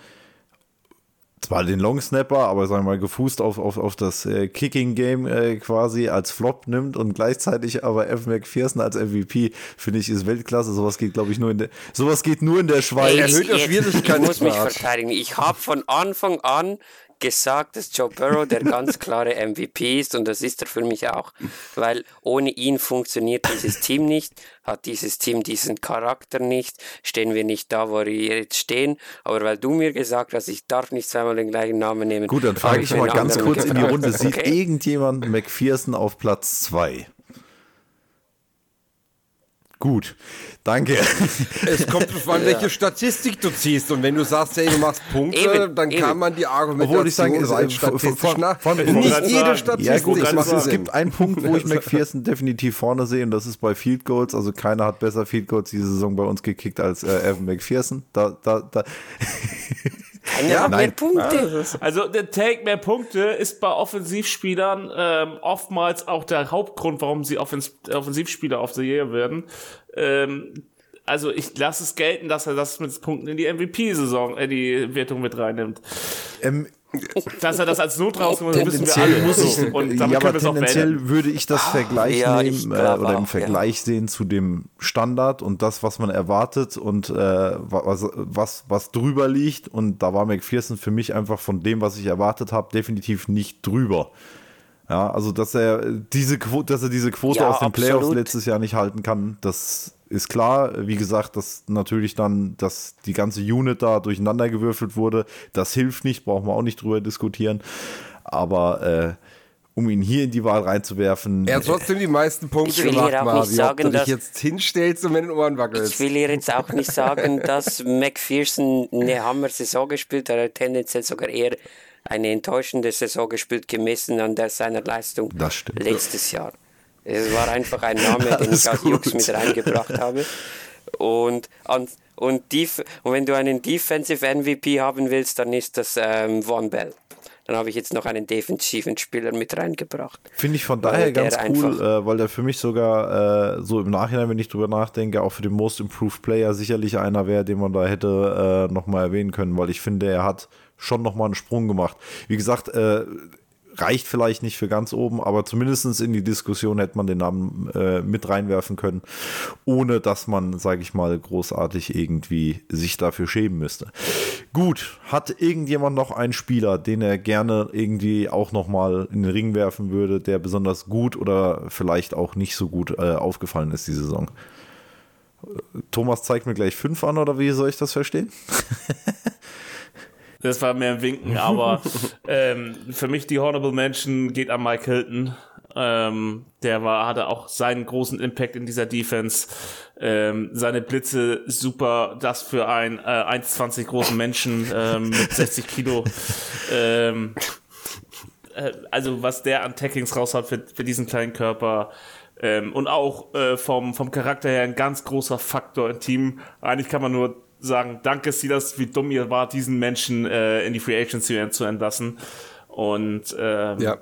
zwar den Long Snapper, aber sagen wir mal gefußt auf, auf, auf das äh, Kicking Game äh, quasi als Flop nimmt und gleichzeitig aber F. McPherson als MVP, finde ich, ist Weltklasse. Sowas geht, glaube ich, nur in der, sowas geht nur in der Schweiz. Erhöht der Schwierigkeit. Ich muss mich verteidigen. Ich habe von Anfang an gesagt, dass Joe Burrow der ganz klare MVP ist und das ist er für mich auch, weil ohne ihn funktioniert dieses Team nicht, hat dieses Team diesen Charakter nicht, stehen wir nicht da, wo wir jetzt stehen, aber weil du mir gesagt hast, ich darf nicht zweimal den gleichen Namen nehmen. Gut, dann frage ich mal ganz kurz in die Runde, sieht okay. irgendjemand McPherson auf Platz 2? Gut, danke. Es kommt darauf an, welche Statistik du ziehst. Und wenn du sagst, hey, du machst Punkte, eben, dann eben. kann man die Argumentation Obwohl ich sagen, rein statistisch nach. Von, von, nicht jede Statistik ja, gut, es, es gibt einen Punkt, wo ich McPherson definitiv vorne sehe, und das ist bei Field Goals. Also keiner hat besser Field Goals diese Saison bei uns gekickt als äh, Evan McPherson. Da, da, da. ja, mehr Punkte. Also der Take mehr Punkte ist bei Offensivspielern ähm, oftmals auch der Hauptgrund, warum sie Offens Offensivspieler auf der Year werden. Ähm, also ich lasse es gelten, dass er das mit Punkten in die MVP-Saison, in die Wertung mit reinnimmt. Ähm, dass er das als Not rausgeholt hat, wissen wir alle. Muss ich, und ja, aber tendenziell würde ich das Vergleich ja, nehmen äh, oder im Vergleich ja. sehen zu dem Standard und das, was man erwartet und äh, was, was, was drüber liegt. Und da war McPherson für mich einfach von dem, was ich erwartet habe, definitiv nicht drüber. Ja, also dass er diese Quote, dass er diese Quote ja, aus den absolut. Playoffs letztes Jahr nicht halten kann, das ist klar. Wie gesagt, dass natürlich dann, dass die ganze Unit da durcheinander gewürfelt wurde, das hilft nicht, brauchen wir auch nicht drüber diskutieren. Aber äh, um ihn hier in die Wahl reinzuwerfen. Er hat trotzdem die meisten Punkte gemacht, Marvin. Sagen, Ob du dich jetzt hinstellst und mit den Ohren wackelst. Ich will hier jetzt auch nicht sagen, dass McPherson eine Hammer-Saison gespielt hat, tendenziell sogar eher eine enttäuschende Saison gespielt, gemessen an der, seiner Leistung letztes Jahr. Es war einfach ein Name, den ich als Jux mit reingebracht habe. Und, und, und, und wenn du einen Defensive MVP haben willst, dann ist das ähm, Von Bell. Dann habe ich jetzt noch einen defensiven Spieler mit reingebracht. Finde ich von daher ganz cool, äh, weil der für mich sogar äh, so im Nachhinein, wenn ich drüber nachdenke, auch für den Most Improved Player sicherlich einer wäre, den man da hätte äh, nochmal erwähnen können, weil ich finde, er hat schon nochmal einen Sprung gemacht. Wie gesagt, äh, reicht vielleicht nicht für ganz oben, aber zumindest in die Diskussion hätte man den Namen äh, mit reinwerfen können, ohne dass man, sage ich mal, großartig irgendwie sich dafür schämen müsste. Gut, hat irgendjemand noch einen Spieler, den er gerne irgendwie auch nochmal in den Ring werfen würde, der besonders gut oder vielleicht auch nicht so gut äh, aufgefallen ist die Saison? Thomas zeigt mir gleich fünf an, oder wie soll ich das verstehen? Das war mehr ein Winken, aber ähm, für mich die Honorable Mention geht an Mike Hilton. Ähm, der war, hatte auch seinen großen Impact in dieser Defense. Ähm, seine Blitze super, das für einen äh, 1,20 großen Menschen ähm, mit 60 Kilo. Ähm, äh, also was der an Tacklings raushaut für, für diesen kleinen Körper ähm, und auch äh, vom, vom Charakter her ein ganz großer Faktor im Team. Eigentlich kann man nur sagen, danke Silas, wie dumm ihr wart, diesen Menschen äh, in die Free Agency zu entlassen. Und ähm, Ja.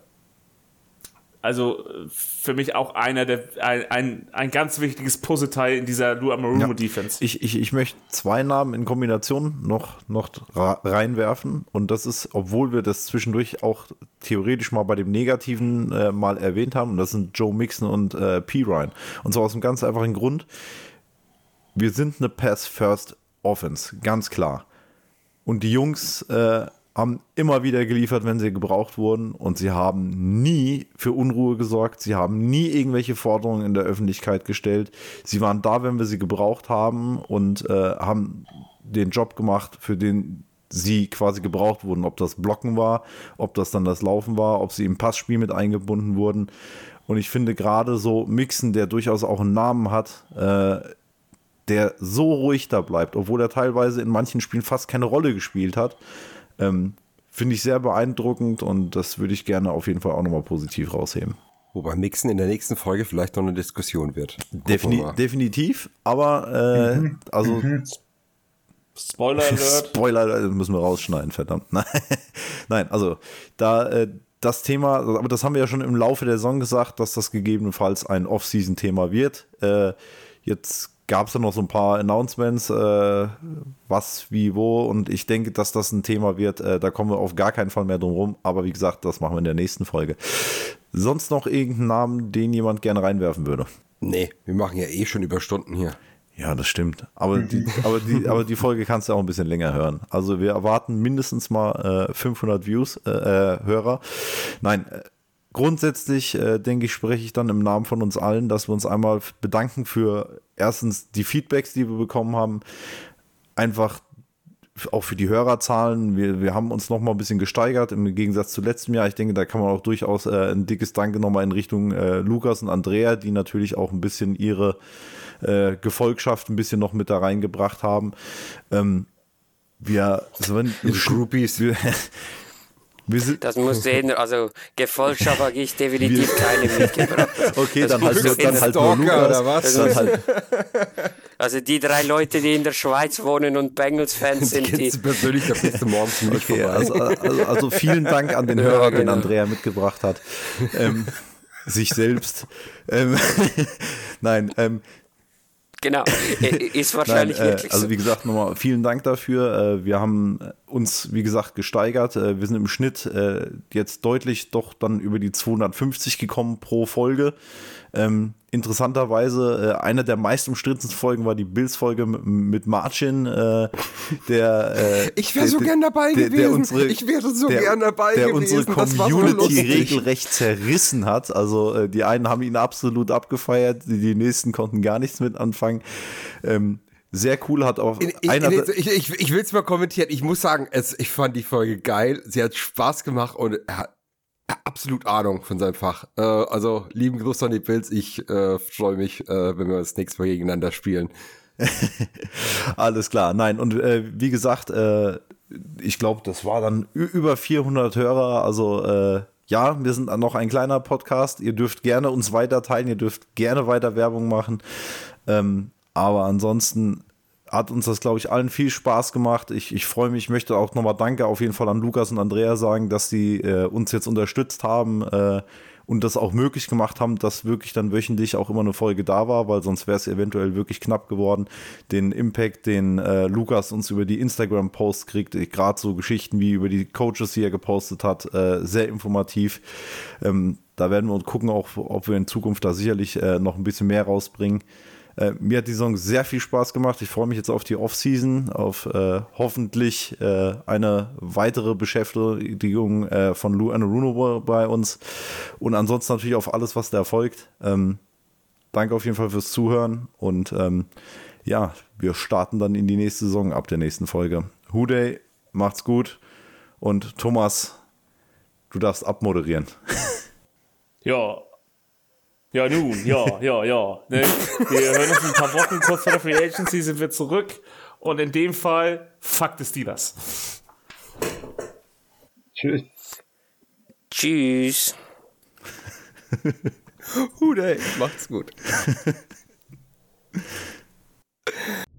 also für mich auch einer der ein, ein, ein ganz wichtiges Puzzleteil in dieser Lou Amarumo Ja. Defense. Ich, ich, ich möchte zwei Namen in Kombination noch, noch reinwerfen. Und das ist, obwohl wir das zwischendurch auch theoretisch mal bei dem Negativen äh, mal erwähnt haben, und das sind Joe Mixon und äh, P. Ryan. Und zwar aus einem ganz einfachen Grund. Wir sind eine Pass-First-Offense, ganz klar. Und die Jungs äh, haben immer wieder geliefert, wenn sie gebraucht wurden. Und sie haben nie für Unruhe gesorgt. Sie haben nie irgendwelche Forderungen in der Öffentlichkeit gestellt. Sie waren da, wenn wir sie gebraucht haben und äh, haben den Job gemacht, für den sie quasi gebraucht wurden. Ob das Blocken war, ob das dann das Laufen war, ob sie im Passspiel mit eingebunden wurden. Und ich finde gerade so Mixen, der durchaus auch einen Namen hat, äh, der so ruhig da bleibt, obwohl er teilweise in manchen Spielen fast keine Rolle gespielt hat, ähm, finde ich sehr beeindruckend und das würde ich gerne auf jeden Fall auch nochmal positiv rausheben. Wobei Mixen in der nächsten Folge vielleicht noch eine Diskussion wird. Wir Defini mal. definitiv, aber äh, also Spoiler Alert. Spoiler, das müssen wir rausschneiden, verdammt. Nein, Nein also da äh, das Thema, aber das haben wir ja schon im Laufe der Saison gesagt, dass das gegebenenfalls ein Off-Season-Thema wird. Äh, jetzt gab es ja noch so ein paar Announcements, äh, was, wie, wo und ich denke, dass das ein Thema wird. Äh, da kommen wir auf gar keinen Fall mehr drum rum, aber wie gesagt, das machen wir in der nächsten Folge. Sonst noch irgendeinen Namen, den jemand gerne reinwerfen würde? Nee, wir machen ja eh schon Überstunden hier. Ja, das stimmt. Aber die, aber die, aber die Folge kannst du auch ein bisschen länger hören. Also wir erwarten mindestens mal äh, 500 Views, äh, äh, Hörer. Nein, äh, grundsätzlich denke ich, spreche ich dann im Namen von uns allen, dass wir uns einmal bedanken für erstens die Feedbacks, die wir bekommen haben. Einfach auch für die Hörerzahlen. Wir, wir haben uns noch mal ein bisschen gesteigert im Gegensatz zu letztem Jahr. Ich denke, da kann man auch durchaus äh, ein dickes Danke noch mal in Richtung äh, Lukas und Andrea, die natürlich auch ein bisschen ihre äh, Gefolgschaft ein bisschen noch mit da reingebracht haben. Ähm, wir, Sven, Groupies. wir, Das muss sehen, also Gefolgschaft habe ich definitiv keine mitgebracht. okay, Das dann halt, nur, dann halt nur Lukas. oder was? Dann halt, Also die drei Leute, die in der Schweiz wohnen und Bengals-Fans sind, die, du persönlich, da bist du morgens nicht okay, vorbei. also, also, also vielen Dank an den Hörer, den genau. Andrea mitgebracht hat. Ähm, sich selbst. Ähm, Nein, ähm, genau, ist Nein, wahrscheinlich äh, wirklich also so. wie gesagt, nochmal vielen Dank dafür. Äh, wir haben uns, wie gesagt, gesteigert. Äh, wir sind im Schnitt äh, jetzt deutlich doch dann über die 250 gekommen pro Folge. Ähm, interessanterweise, äh, eine der meist umstrittensten Folgen war die Bills-Folge mit, äh, der Ich wär der- so der- gern dabei der, der gewesen. unsere, Ich wäre so der, gern dabei der gewesen. unsere war so Community lustig. regelrecht zerrissen hat. Also die einen haben ihn absolut abgefeiert, die, die nächsten konnten gar nichts mit anfangen. Sehr cool hat auch In, in, einer. in, ich ich, ich will es mal kommentieren. Ich muss sagen, es, ich fand die Folge geil. Sie hat Spaß gemacht und er hat absolut Ahnung von seinem Fach. Äh, also lieben Gruß an die Bills. Ich äh, freue mich, äh, wenn wir das nächste Mal gegeneinander spielen. Alles klar, nein. Und äh, wie gesagt, äh, ich glaube, das war dann über 400 Hörer. Also äh, ja, wir sind noch ein kleiner Podcast. Ihr dürft gerne uns weiter teilen, ihr dürft gerne weiter Werbung machen. Ähm, aber ansonsten hat uns das, glaube ich, allen viel Spaß gemacht. Ich, ich freue mich, ich möchte auch nochmal Danke auf jeden Fall an Lukas und Andrea sagen, dass sie äh, uns jetzt unterstützt haben äh, und das auch möglich gemacht haben, dass wirklich dann wöchentlich auch immer eine Folge da war, weil sonst wäre es eventuell wirklich knapp geworden. Den Impact, den äh, Lukas uns über die Instagram-Posts kriegt, gerade so Geschichten wie über die Coaches, die er gepostet hat, äh, sehr informativ. Ähm, da werden wir uns gucken, auch, ob wir in Zukunft da sicherlich äh, noch ein bisschen mehr rausbringen. Äh, mir hat die Saison sehr viel Spaß gemacht. Ich freue mich jetzt auf die Offseason, auf äh, hoffentlich äh, eine weitere Beschäftigung äh, von Lou Anaruno bei uns und ansonsten natürlich auf alles, was da erfolgt. Ähm, danke auf jeden Fall fürs Zuhören und ähm, ja, wir starten dann in die nächste Saison ab der nächsten Folge. Huday, macht's gut und Thomas, du darfst abmoderieren. Ja. Ja, nun, ja, ja, ja. Ne? Wir hören uns ein paar Wochen kurz vor der Free Agency, sind wir zurück. Und in dem Fall, fuck the Steelers. Tschüss. Tschüss. Hude, macht's gut.